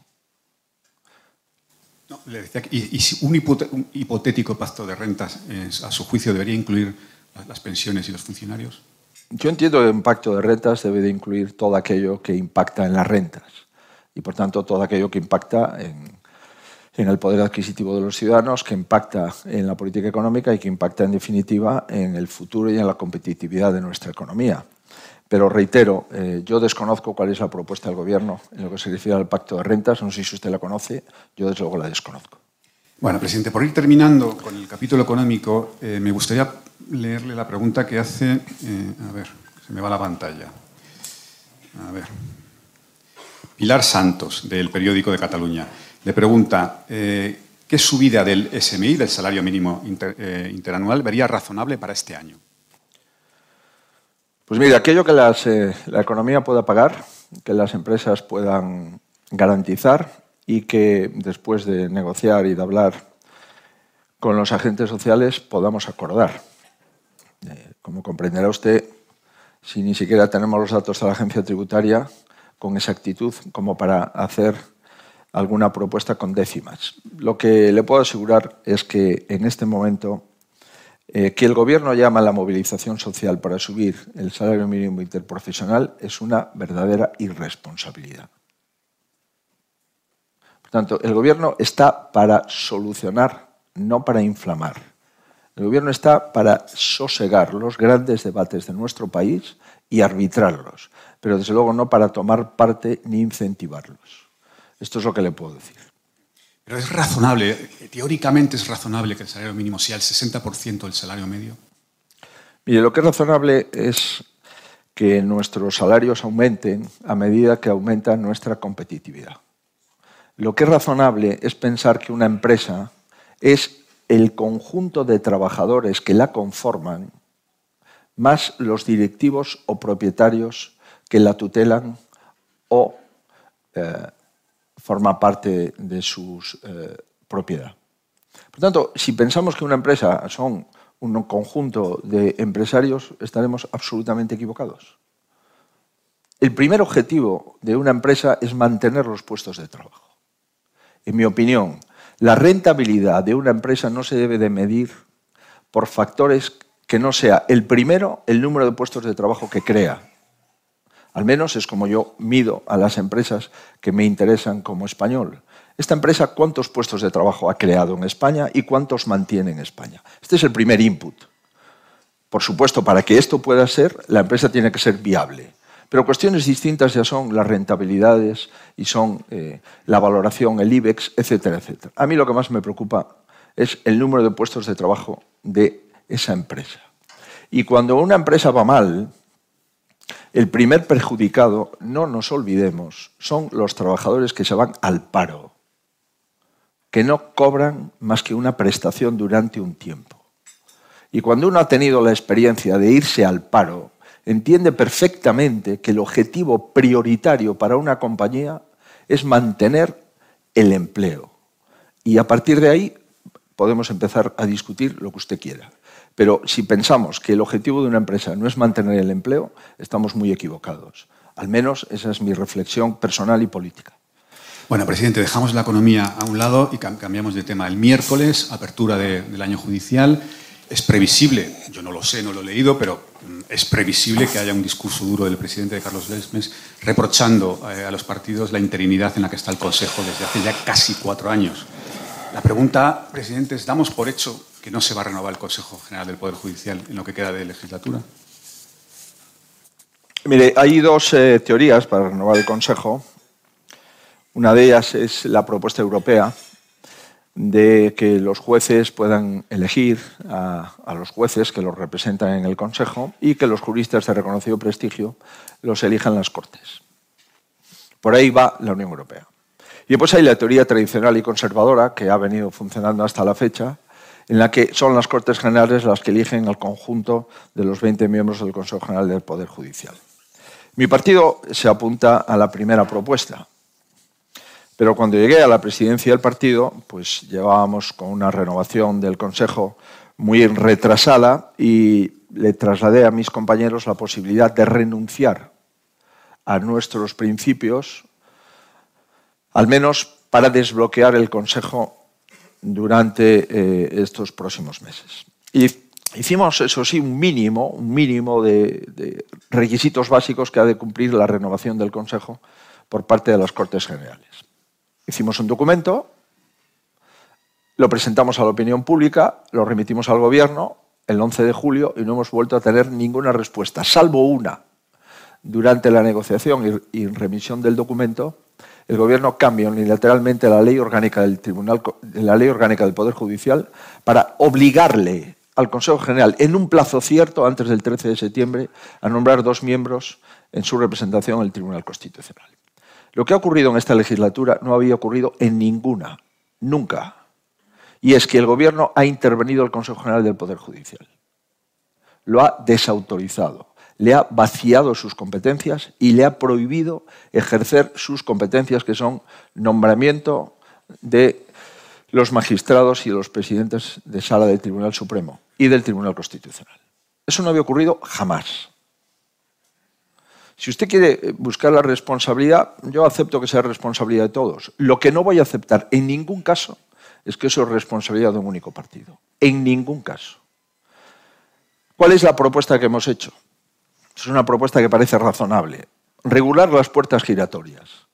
Y, si un, hipotético pacto de rentas, a su juicio, debería incluir las pensiones y los funcionarios? Yo entiendo que un pacto de rentas debe de incluir todo aquello que impacta en las rentas y, por tanto, todo aquello que impacta en, en el poder adquisitivo de los ciudadanos, que impacta en la política económica y que impacta, en definitiva, en el futuro y en la competitividad de nuestra economía. Pero reitero, eh, yo desconozco cuál es la propuesta del Gobierno en lo que se refiere al pacto de rentas. No sé si usted la conoce, yo desde luego la desconozco. Bueno, presidente, por ir terminando con el capítulo económico, eh, me gustaría leerle la pregunta que hace. Eh, a ver, se me va la pantalla. A ver. Pilar Santos, del periódico de Cataluña, le pregunta: ¿qué subida del SMI, del salario mínimo interanual, vería razonable para este año? Pues mire, aquello que eh, la economía pueda pagar, que las empresas puedan garantizar y que después de negociar y de hablar con los agentes sociales podamos acordar. Eh, como comprenderá usted, si ni siquiera tenemos los datos de la agencia tributaria con exactitud como para hacer alguna propuesta con décimas. Lo que le puedo asegurar es que en este momento eh, que el Gobierno llama a la movilización social para subir el salario mínimo interprofesional es una verdadera irresponsabilidad. Por tanto, el Gobierno está para solucionar, no para inflamar. El Gobierno está para sosegar los grandes debates de nuestro país y arbitrarlos, pero desde luego no para tomar parte ni incentivarlos. Esto es lo que le puedo decir. Pero es razonable, teóricamente es razonable que el salario mínimo sea el 60% del salario medio. Mire, lo que es razonable es que nuestros salarios aumenten a medida que aumenta nuestra competitividad. Lo que es razonable es pensar que una empresa es el conjunto de trabajadores que la conforman, más los directivos o propietarios que la tutelan o eh, forma parte de su eh, propiedad. Por tanto, si pensamos que una empresa son un conjunto de empresarios, estaremos absolutamente equivocados. El primer objetivo de una empresa es mantener los puestos de trabajo. En mi opinión, la rentabilidad de una empresa no se debe de medir por factores que no sea el primero el número de puestos de trabajo que crea, al menos es como yo mido a las empresas que me interesan como español. Esta empresa, ¿cuántos puestos de trabajo ha creado en España y cuántos mantiene en España? Este es el primer input. Por supuesto, para que esto pueda ser, la empresa tiene que ser viable. Pero cuestiones distintas ya son las rentabilidades y son eh, la valoración, el IBEX, etcétera, etcétera. A mí lo que más me preocupa es el número de puestos de trabajo de esa empresa. Y cuando una empresa va mal, el primer perjudicado, no nos olvidemos, son los trabajadores que se van al paro, que no cobran más que una prestación durante un tiempo. Y cuando uno ha tenido la experiencia de irse al paro, entiende perfectamente que el objetivo prioritario para una compañía es mantener el empleo. Y a partir de ahí podemos empezar a discutir lo que usted quiera. Pero si pensamos que el objetivo de una empresa no es mantener el empleo, estamos muy equivocados. Al menos esa es mi reflexión personal y política. Bueno, presidente, dejamos la economía a un lado y cambiamos de tema. El miércoles, apertura del año judicial. Es previsible, yo no lo sé, no lo he leído, pero mm, es previsible que haya un discurso duro del presidente de Carlos Lesmes reprochando eh, a los partidos la interinidad en la que está el Consejo desde hace ya casi cuatro años. La pregunta, presidente, es, ¿damos por hecho que no se va a renovar el Consejo General del Poder Judicial en lo que queda de legislatura? Mire, hay dos eh, teorías para renovar el Consejo. Una de ellas es la propuesta europea de que los jueces puedan elegir a, a, los jueces que los representan en el Consejo y que los juristas de reconocido prestigio los elijan las Cortes. Por ahí va la Unión Europea. Y después hay la teoría tradicional y conservadora que ha venido funcionando hasta la fecha, en la que son las Cortes Generales las que eligen al conjunto de los 20 miembros del Consejo General del Poder Judicial. Mi partido se apunta a la primera propuesta, pero cuando llegué a la presidencia del partido, pues llevábamos con una renovación del Consejo muy retrasada y le trasladé a mis compañeros la posibilidad de renunciar a nuestros principios, al menos para desbloquear el Consejo durante eh, estos próximos meses. Y hicimos, eso sí, un mínimo, un mínimo de, de, requisitos básicos que ha de cumplir la renovación del Consejo por parte de las Cortes Generales. Hicimos un documento, lo presentamos a la opinión pública, lo remitimos al Gobierno el 11 de julio y no hemos vuelto a tener ninguna respuesta, salvo una durante la negociación y remisión del documento, el Gobierno cambia unilateralmente la ley orgánica del Tribunal, la ley orgánica del Poder Judicial para obligarle al Consejo General, en un plazo cierto, antes del 13 de septiembre, a nombrar dos miembros en su representación en el Tribunal Constitucional. Lo que ha ocurrido en esta legislatura no había ocurrido en ninguna, nunca. Y es que el Gobierno ha intervenido el Consejo General del Poder Judicial. Lo ha desautorizado le ha vaciado sus competencias y le ha prohibido ejercer sus competencias, que son nombramiento de los magistrados y los presidentes de sala del Tribunal Supremo y del Tribunal Constitucional. Eso no había ocurrido jamás. Si usted quiere eh, buscar la responsabilidad, yo acepto que sea responsabilidad de todos. Lo que no voy a aceptar en ningún caso es que eso es responsabilidad de un único partido. En ningún caso. ¿Cuál es la propuesta que hemos hecho? Es una propuesta que parece razonable. Regular las puertas giratorias.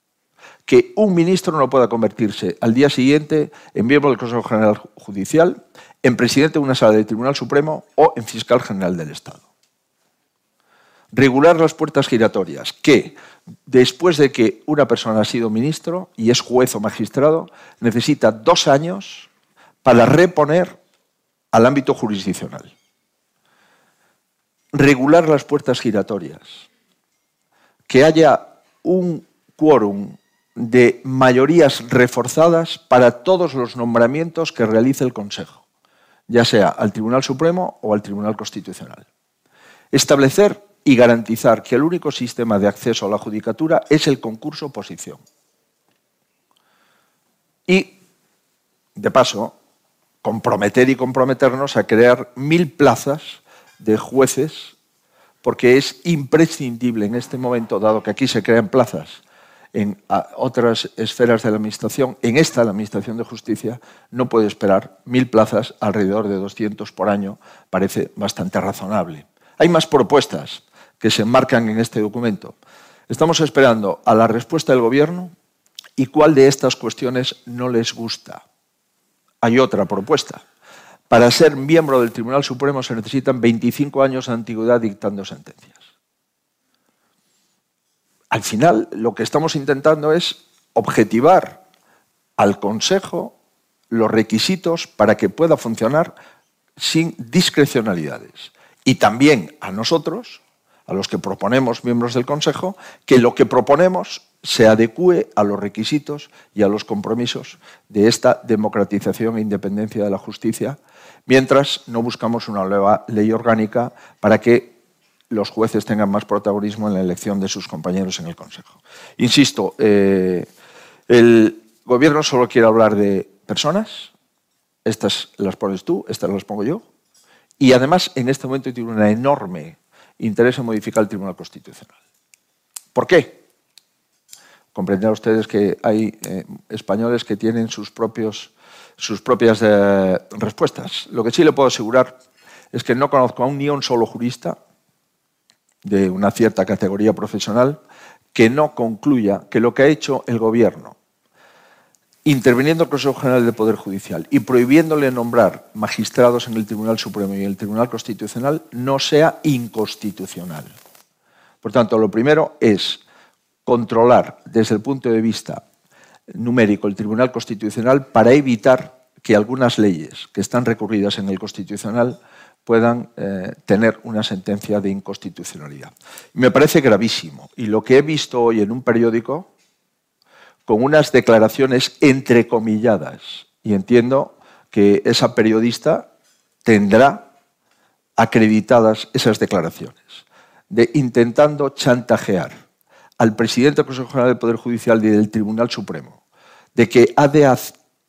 Que un ministro no pueda convertirse al día siguiente en miembro del Consejo General Judicial, en presidente de una sala del Tribunal Supremo o en fiscal general del Estado. Regular las puertas giratorias, que después de que una persona ha sido ministro y es juez o magistrado, necesita dos años para reponer al ámbito jurisdiccional. Regular las puertas giratorias, que haya un quórum de mayorías reforzadas para todos los nombramientos que realice el Consejo, ya sea al Tribunal Supremo o al Tribunal Constitucional. Establecer y garantizar que el único sistema de acceso a la judicatura es el concurso-oposición. Y, de paso, comprometer y comprometernos a crear mil plazas de jueces, porque es imprescindible en este momento, dado que aquí se crean plazas en otras esferas de la Administración, en esta, la Administración de Justicia, no puede esperar mil plazas alrededor de 200 por año, parece bastante razonable. Hay más propuestas, que se enmarcan en este documento. Estamos esperando a la respuesta del Gobierno y cuál de estas cuestiones no les gusta. Hay otra propuesta. Para ser miembro del Tribunal Supremo se necesitan 25 años de antigüedad dictando sentencias. Al final, lo que estamos intentando es objetivar al Consejo los requisitos para que pueda funcionar sin discrecionalidades. Y también a nosotros a los que proponemos miembros del Consejo, que lo que proponemos se adecue a los requisitos y a los compromisos de esta democratización e independencia de la justicia, mientras no buscamos una nueva ley orgánica para que los jueces tengan más protagonismo en la elección de sus compañeros en el Consejo. Insisto, eh, el Gobierno solo quiere hablar de personas, estas las pones tú, estas las pongo yo, y además en este momento tiene una enorme interesa modificar el Tribunal Constitucional. ¿Por qué? Comprenderán ustedes que hay eh, españoles que tienen sus, propios, sus propias eh, respuestas. Lo que sí le puedo asegurar es que no conozco aún ni a un solo jurista de una cierta categoría profesional que no concluya que lo que ha hecho el Gobierno interviniendo el Consejo General del Poder Judicial y prohibiéndole nombrar magistrados en el Tribunal Supremo y en el Tribunal Constitucional no sea inconstitucional. Por tanto, lo primero es controlar desde el punto de vista numérico el Tribunal Constitucional para evitar que algunas leyes que están recurridas en el Constitucional puedan eh, tener una sentencia de inconstitucionalidad. Me parece gravísimo. Y lo que he visto hoy en un periódico con unas declaraciones entrecomilladas. Y entiendo que esa periodista tendrá acreditadas esas declaraciones, de intentando chantajear al presidente del Consejo General del Poder Judicial y del Tribunal Supremo, de que ha de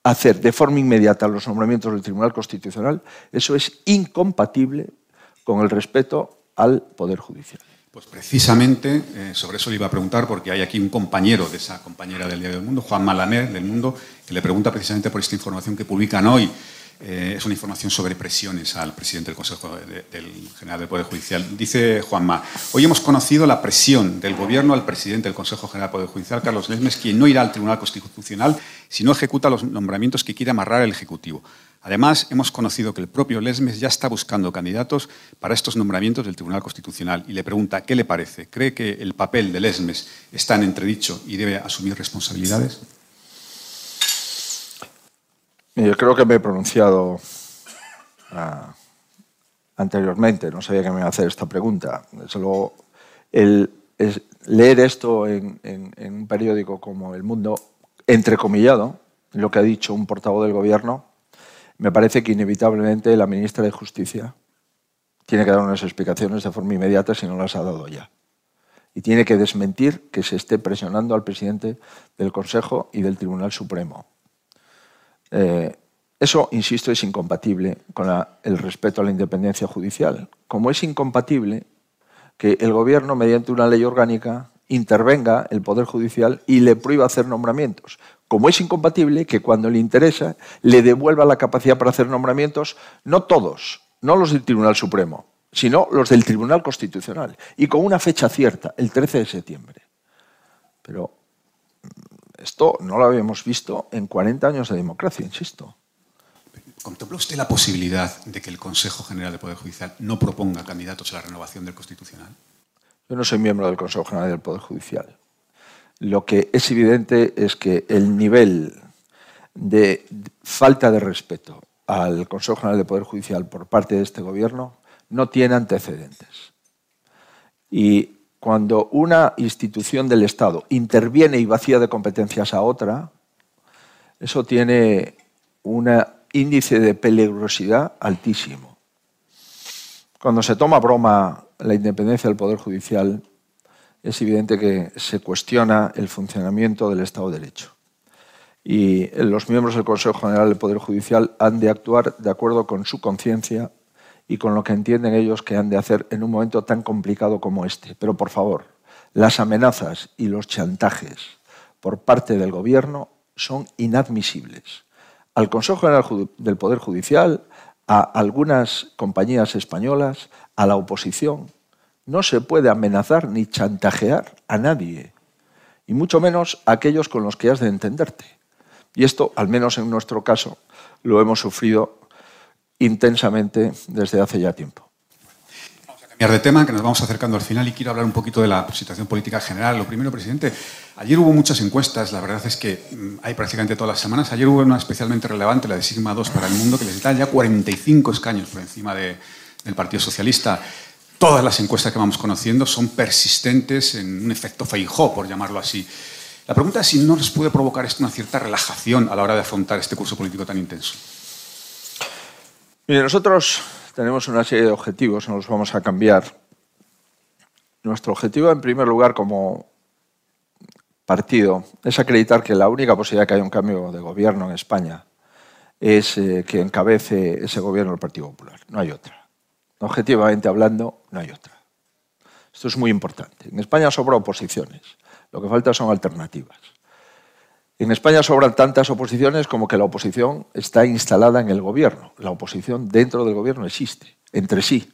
hacer de forma inmediata los nombramientos del Tribunal Constitucional, eso es incompatible con el respeto al Poder Judicial. Pues precisamente eh, sobre eso le iba a preguntar, porque hay aquí un compañero de esa compañera del Día del Mundo, Juan Malaner, del Mundo, que le pregunta precisamente por esta información que publican hoy. Eh, es una información sobre presiones al presidente del Consejo del General del Poder Judicial. Dice Juanma, hoy hemos conocido la presión del Gobierno al presidente del Consejo General del Poder Judicial, Carlos Lesmes, quien no irá al Tribunal Constitucional si no ejecuta los nombramientos que quiere amarrar el Ejecutivo. Además, hemos conocido que el propio Lesmes ya está buscando candidatos para estos nombramientos del Tribunal Constitucional y le pregunta qué le parece. ¿Cree que el papel de Lesmes está en entredicho y debe asumir responsabilidades? Yo creo que me he pronunciado ah, anteriormente, no sabía que me iba a hacer esta pregunta. Solo el, leer esto en, en un periódico como El Mundo, entrecomillado, lo que ha dicho un portavoz del Gobierno, me parece que inevitablemente la ministra de Justicia tiene que dar unas explicaciones de forma inmediata si no las ha dado ya. Y tiene que desmentir que se esté presionando al presidente del Consejo y del Tribunal Supremo. Eh, eso, insisto, es incompatible con el respeto a la independencia judicial. Como es incompatible que el Gobierno, mediante una ley orgánica, intervenga el Poder Judicial y le prohíba hacer nombramientos. Como es incompatible, que cuando le interesa le devuelva la capacidad para hacer nombramientos, no todos, no los del Tribunal Supremo, sino los del Tribunal Constitucional, y con una fecha cierta, el 13 de septiembre. Pero esto no lo habíamos visto en 40 años de democracia, insisto. ¿Contempla usted la posibilidad de que el Consejo General del Poder Judicial no proponga candidatos a la renovación del Constitucional? Yo no soy miembro del Consejo General del Poder Judicial. Lo que es evidente es que el nivel de falta de respeto al Consejo General del Poder Judicial por parte de este Gobierno no tiene antecedentes. Y cuando una institución del Estado interviene y vacía de competencias a otra, eso tiene un índice de peligrosidad altísimo. Cuando se toma broma la independencia del Poder Judicial, es evidente que se cuestiona el funcionamiento del Estado de Derecho. Y los miembros del Consejo General del Poder Judicial han de actuar de acuerdo con su conciencia y con lo que entienden ellos que han de hacer en un momento tan complicado como este. Pero por favor, las amenazas y los chantajes por parte del Gobierno son inadmisibles. Al Consejo General del Poder Judicial, a algunas compañías españolas, a la oposición, no se puede amenazar ni chantajear a nadie, y mucho menos a aquellos con los que has de entenderte. Y esto, al menos en nuestro caso, lo hemos sufrido intensamente desde hace ya tiempo. Vamos a cambiar de tema, que nos vamos acercando al final y quiero hablar un poquito de la situación política general. Lo primero, presidente, ayer hubo muchas encuestas, la verdad es que mm, hay prácticamente todas las semanas. Ayer hubo una especialmente relevante, la de Sigma 2 para el mundo, que les da ya 45 escaños por encima del Partido Socialista. Todas las encuestas que vamos conociendo son persistentes en un efecto feijó, por llamarlo así. La pregunta es si no les puede provocar esto una cierta relajación a la hora de afrontar este curso político tan intenso. Nosotros tenemos una serie de objetivos, no los vamos a cambiar. Nuestro objetivo, en primer lugar, como partido, es acreditar que la única posibilidad que haya un cambio de gobierno en España es eh, que encabece ese gobierno el Partido Popular. No hay otra. Objetivamente hablando, no hay otra. Esto es muy importante. En España sobra oposiciones. Lo que falta son alternativas. En España sobran tantas oposiciones como que la oposición está instalada en el gobierno. La oposición dentro del gobierno existe, entre sí.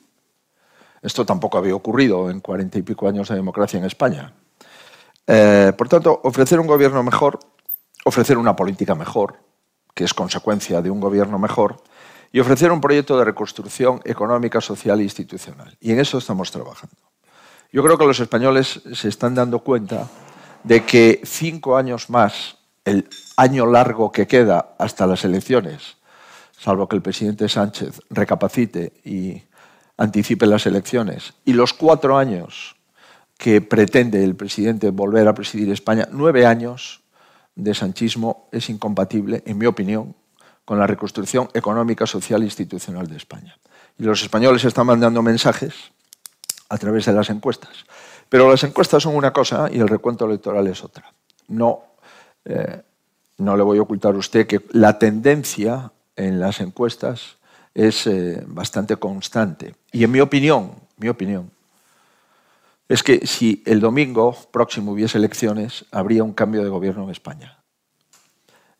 Esto tampoco había ocurrido en cuarenta y pico años de democracia en España. Eh, por tanto, ofrecer un gobierno mejor, ofrecer una política mejor, que es consecuencia de un gobierno mejor, y ofrecer un proyecto de reconstrucción económica, social e institucional. Y en eso estamos trabajando. Yo creo que los españoles se están dando cuenta de que cinco años más el año largo que queda hasta las elecciones, salvo que el presidente Sánchez recapacite y anticipe las elecciones, y los cuatro años que pretende el presidente volver a presidir España, nueve años de sanchismo es incompatible, en mi opinión, con la reconstrucción económica, social e institucional de España. Y los españoles están mandando mensajes a través de las encuestas. Pero las encuestas son una cosa y el recuento electoral es otra. No eh, no le voy a ocultar a usted que la tendencia en las encuestas es eh, bastante constante. Y en mi opinión, mi opinión, es que si el domingo próximo hubiese elecciones, habría un cambio de gobierno en España.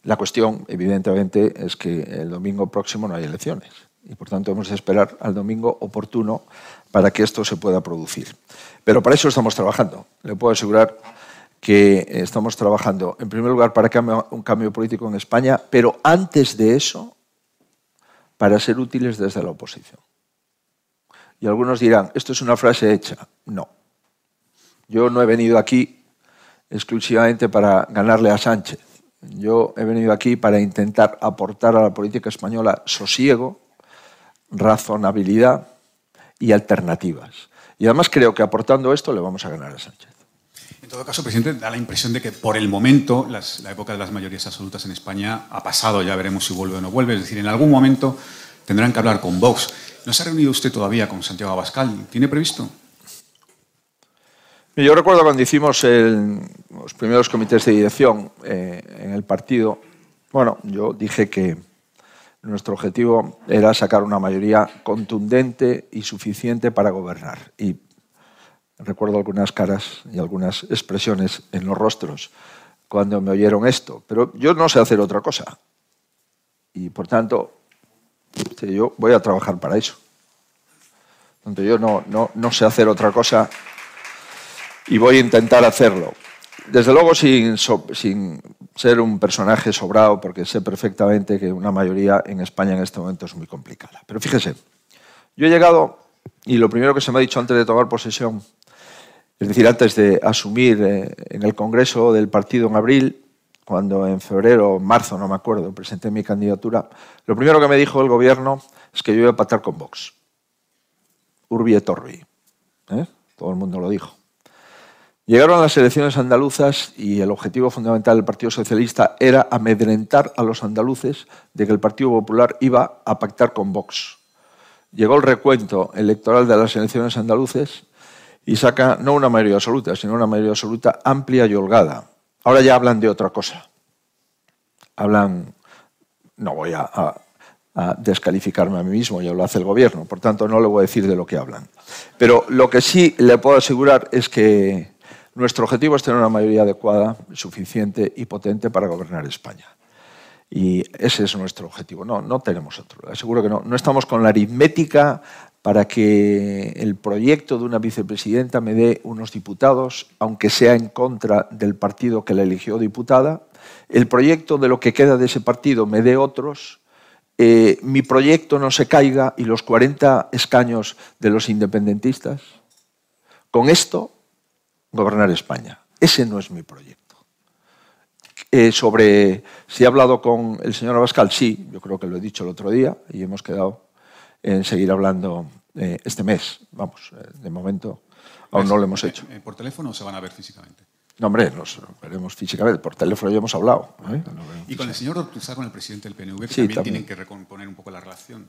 La cuestión, evidentemente, es que el domingo próximo no hay elecciones y por tanto hemos de esperar al domingo oportuno para que esto se pueda producir. Pero para eso estamos trabajando. Le puedo asegurar que estamos trabajando, en primer lugar, para un cambio político en España, pero antes de eso, para ser útiles desde la oposición. Y algunos dirán, esto es una frase hecha. No. Yo no he venido aquí exclusivamente para ganarle a Sánchez. Yo he venido aquí para intentar aportar a la política española sosiego, razonabilidad y alternativas. Y además creo que aportando esto le vamos a ganar a Sánchez. En todo caso, presidente, da la impresión de que por el momento la época de las mayorías absolutas en España ha pasado, ya veremos si vuelve o no vuelve. Es decir, en algún momento tendrán que hablar con Vox. ¿No se ha reunido usted todavía con Santiago Abascal? ¿Tiene previsto? Yo recuerdo cuando hicimos los primeros comités de dirección eh, en el partido, bueno, yo dije que nuestro objetivo era sacar una mayoría contundente y suficiente para gobernar. Y recuerdo algunas caras y algunas expresiones en los rostros cuando me oyeron esto, pero yo no sé hacer otra cosa. Y por tanto, yo voy a trabajar para eso. yo no, no, no sé hacer otra cosa y voy a intentar hacerlo. Desde luego sin, sin, ser un personaje sobrado, porque sé perfectamente que una mayoría en España en este momento es muy complicada. Pero fíjese, yo he llegado y lo primero que se me ha dicho antes de tomar posesión, es decir, antes de asumir eh, en el Congreso del partido en abril, cuando en febrero o marzo, no me acuerdo, presenté mi candidatura, lo primero que me dijo el gobierno es que yo iba a pactar con Vox. Urbi et Orbi. ¿eh? Todo el mundo lo dijo. Llegaron las elecciones andaluzas y el objetivo fundamental del Partido Socialista era amedrentar a los andaluces de que el Partido Popular iba a pactar con Vox. Llegó el recuento electoral de las elecciones andaluces y saca no una mayoría absoluta, sino una mayoría absoluta amplia y holgada. Ahora ya hablan de otra cosa. Hablan, no voy a, descalificarme a mí mismo, ya lo hace el gobierno, por tanto no le voy a decir de lo que hablan. Pero lo que sí le puedo asegurar es que nuestro objetivo es tener una mayoría adecuada, suficiente y potente para gobernar España. Y ese es nuestro objetivo. No, no tenemos otro. Aseguro que no. No estamos con la aritmética para que el proyecto de una vicepresidenta me dé unos diputados, aunque sea en contra del partido que la eligió diputada. El proyecto de lo que queda de ese partido me dé otros. Eh, mi proyecto no se caiga y los 40 escaños de los independentistas. Con esto gobernar España. Ese no es mi proyecto. Eh, sobre si he hablado con el señor Abascal, sí, yo creo que lo he dicho el otro día y hemos quedado en seguir hablando eh, este mes. Vamos, eh, de momento aún no lo hemos hecho. ¿Por teléfono o se van a ver físicamente? No, hombre, nos veremos físicamente. Por teléfono ya hemos hablado. y con el señor Ortuzá, con el presidente del PNV, también, también tienen que recomponer un poco la relación.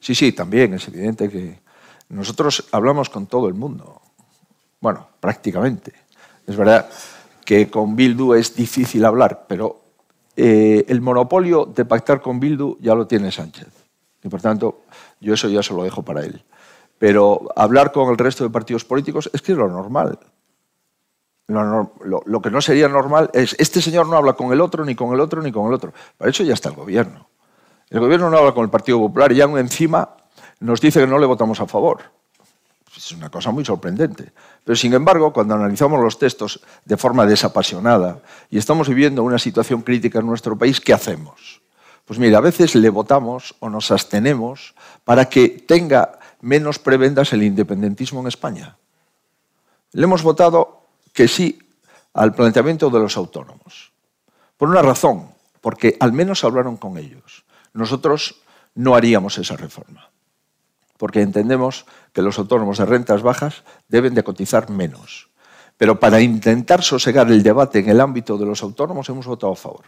Sí, sí, también. Es evidente que nosotros hablamos con todo el mundo. Bueno, prácticamente. Es verdad que con Bildu es difícil hablar, pero eh, el monopolio de pactar con Bildu ya lo tiene Sánchez. Y por tanto, yo eso ya se lo dejo para él. Pero hablar con el resto de partidos políticos es que es lo normal. Lo, que no sería normal es, este señor no habla con el otro, ni con el otro, ni con el otro. Para eso ya está el gobierno. El gobierno no habla con el Partido Popular y aún encima nos dice que no le votamos a favor. Es una cosa muy sorprendente. Pero sin embargo, cuando analizamos los textos de forma desapasionada y estamos viviendo una situación crítica en nuestro país, ¿qué hacemos? Pues mira, a veces le votamos o nos abstenemos para que tenga menos prebendas el independentismo en España. Le hemos votado que sí al planteamiento de los autónomos. Por una razón, porque al menos hablaron con ellos. Nosotros no haríamos esa reforma porque entendemos que los autónomos de rentas bajas deben de cotizar menos. Pero para intentar sosegar el debate en el ámbito de los autónomos hemos votado a favor.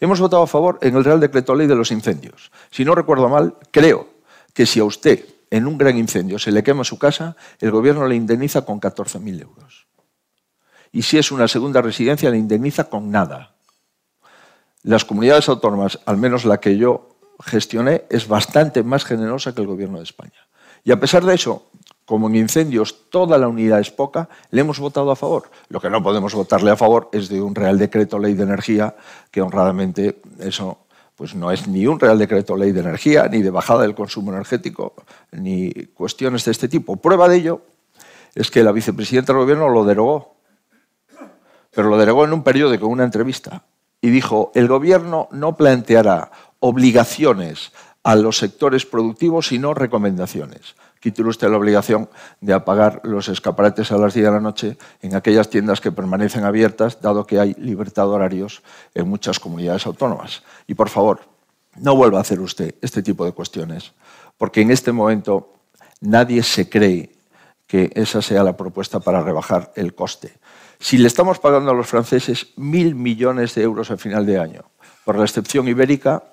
Hemos votado a favor en el Real Decreto Ley de los incendios. Si no recuerdo mal, creo que si a usted en un gran incendio se le quema su casa, el gobierno le indemniza con 14.000 euros. Y si es una segunda residencia, le indemniza con nada. Las comunidades autónomas, al menos la que yo gestioné es bastante más generosa que el Gobierno de España. Y a pesar de eso, como en incendios toda la unidad es poca, le hemos votado a favor. Lo que no podemos votarle a favor es de un Real Decreto Ley de Energía, que honradamente eso pues no es ni un Real Decreto Ley de Energía, ni de bajada del consumo energético, ni cuestiones de este tipo. Prueba de ello es que la vicepresidenta del Gobierno lo derogó, pero lo derogó en un periódico, en una entrevista, y dijo, el Gobierno no planteará obligaciones a los sectores productivos, sino recomendaciones. Quítale usted la obligación de apagar los escaparates a las 10 de la noche en aquellas tiendas que permanecen abiertas, dado que hay libertad de horarios en muchas comunidades autónomas. Y por favor, no vuelva a hacer usted este tipo de cuestiones, porque en este momento nadie se cree que esa sea la propuesta para rebajar el coste. Si le estamos pagando a los franceses mil millones de euros a final de año por la excepción ibérica,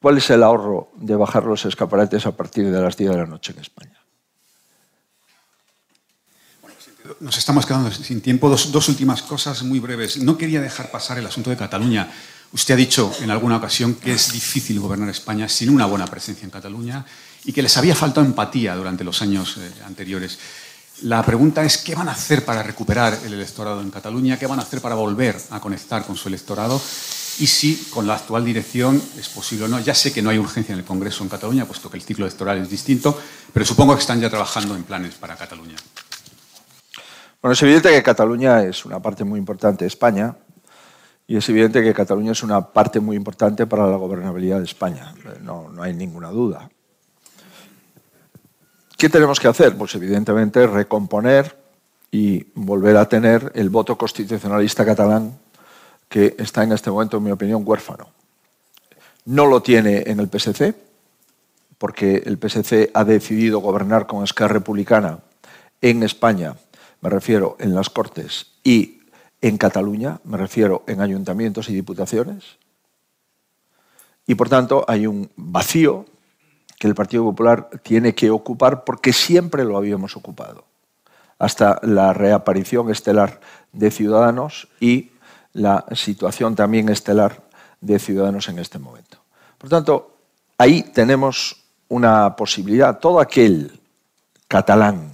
¿Cuál es el ahorro de bajar los escaparates a partir de las 10 de la noche en España? Nos estamos quedando sin tiempo. Dos, últimas cosas muy breves. No quería dejar pasar el asunto de Cataluña. Usted ha dicho en alguna ocasión que es difícil gobernar España sin una buena presencia en Cataluña y que les había faltado empatía durante los años eh, anteriores. La pregunta es, ¿qué van a hacer para recuperar el electorado en Cataluña? ¿Qué van a hacer para volver a conectar con su electorado? Y si con la actual dirección es posible o no. Ya sé que no hay urgencia en el Congreso en Cataluña, puesto que el ciclo electoral es distinto, pero supongo que están ya trabajando en planes para Cataluña. Bueno, es evidente que Cataluña es una parte muy importante de España y es evidente que Cataluña es una parte muy importante para la gobernabilidad de España. No, no hay ninguna duda. ¿Qué tenemos que hacer? Pues evidentemente recomponer y volver a tener el voto constitucionalista catalán que está en este momento, en mi opinión, huérfano. No lo tiene en el PSC, porque el PSC ha decidido gobernar con Esquerra Republicana en España, me refiero en las Cortes, y en Cataluña, me refiero en ayuntamientos y diputaciones. Y por tanto hay un vacío que el Partido Popular tiene que ocupar porque siempre lo habíamos ocupado, hasta la reaparición estelar de Ciudadanos y la situación también estelar de Ciudadanos en este momento. Por tanto, ahí tenemos una posibilidad. Todo aquel catalán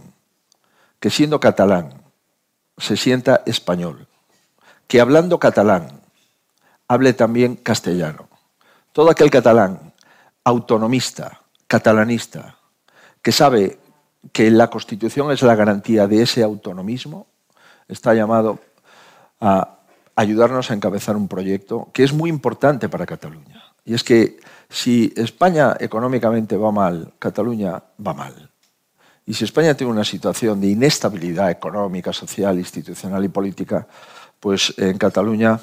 que siendo catalán se sienta español, que hablando catalán hable también castellano, todo aquel catalán autonomista, catalanista, que sabe que la Constitución es la garantía de ese autonomismo, está llamado a ayudarnos a encabezar un proyecto que es muy importante para Cataluña. Y es que si España económicamente va mal, Cataluña va mal. Y si España tiene una situación de inestabilidad económica, social, institucional y política, pues en Cataluña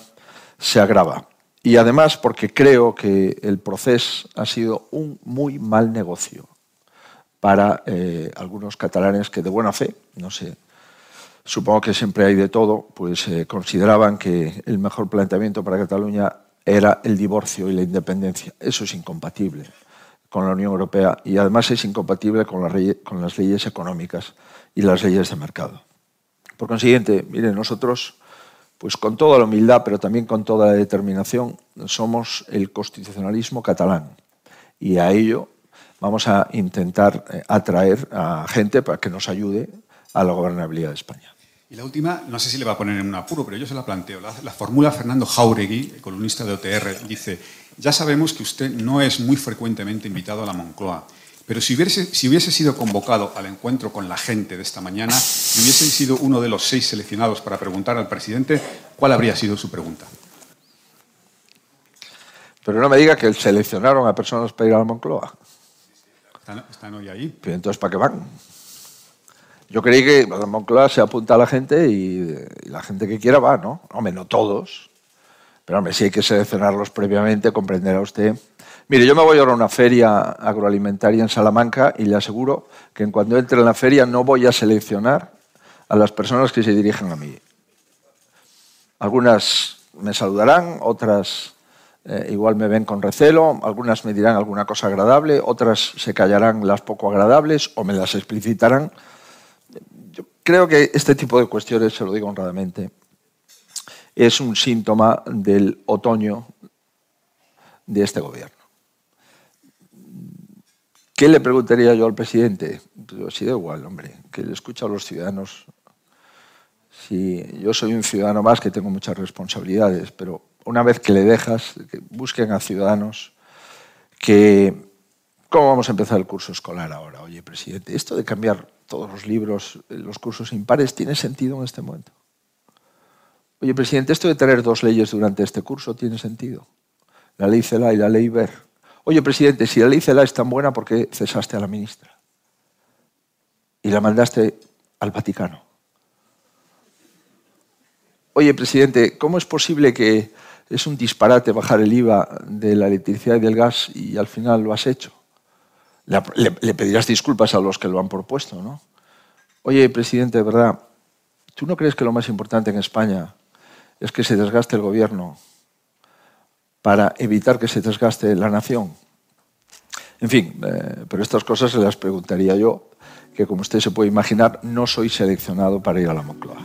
se agrava. Y además porque creo que el proceso ha sido un muy mal negocio para eh, algunos catalanes que de buena fe, no sé, supongo que siempre hay de todo, pues eh, consideraban que el mejor planteamiento para Cataluña era el divorcio y la independencia. Eso es incompatible con la Unión Europea y además es incompatible con, con las leyes económicas y las leyes de mercado. Por consiguiente, miren, nosotros pues con toda la humildad, pero también con toda la determinación, somos el constitucionalismo catalán. Y a ello vamos a intentar eh, atraer a gente para que nos ayude a la gobernabilidad de España. Y la última, no sé si le va a poner en un apuro, pero yo se la planteo. La, la formula Fernando Jauregui, columnista de OTR, dice, ya sabemos que usted no es muy frecuentemente invitado a la Moncloa, pero si hubiese, si hubiese sido convocado al encuentro con la gente de esta mañana y hubiese sido uno de los seis seleccionados para preguntar al presidente, ¿cuál habría sido su pregunta? Pero no me diga que seleccionaron a personas para ir a la Moncloa. Están, hoy ahí. Pero entonces, ¿para qué van? Yo creí que la Moncloa se apunta a la gente y, y la gente que quiera va, ¿no? Hombre, no todos. Pero hombre, si hay que seleccionarlos previamente, comprenderá usted Mire, yo me voy ahora a una feria agroalimentaria en Salamanca y le aseguro que en cuando entre en la feria no voy a seleccionar a las personas que se dirigen a mí. Algunas me saludarán, otras eh, igual me ven con recelo, algunas me dirán alguna cosa agradable, otras se callarán las poco agradables o me las explicitarán. Creo que este tipo de cuestiones, se lo digo honradamente, es un síntoma del otoño de este gobierno. ¿Qué le preguntaría yo al presidente? Pues si da igual, hombre, que le escucha a los ciudadanos. Si yo soy un ciudadano más que tengo muchas responsabilidades, pero una vez que le dejas, que busquen a ciudadanos que... ¿Cómo vamos a empezar el curso escolar ahora? Oye, presidente, esto de cambiar todos los libros, los cursos impares, ¿tiene sentido en este momento? Oye, presidente, esto de tener dos leyes durante este curso, ¿tiene sentido? La ley CELA y la ley BER Oye, presidente, si la ley CELA es tan buena, ¿por qué cesaste a la ministra? Y la mandaste al Vaticano. Oye, presidente, ¿cómo es posible que es un disparate bajar el IVA de la electricidad y del gas y al final lo has hecho? Le, pedirás disculpas a los que lo han propuesto, ¿no? Oye, presidente, de verdad, ¿tú no crees que lo más importante en España es que se desgaste el gobierno para evitar que se desgaste la nación. En fin, eh, pero estas cosas se las preguntaría yo, que como usted se puede imaginar, no soy seleccionado para ir a la Moncloa.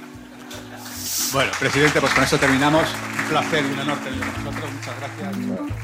Bueno, presidente, pues con eso terminamos. Un placer y un honor tenerlo con nosotros. Muchas gracias.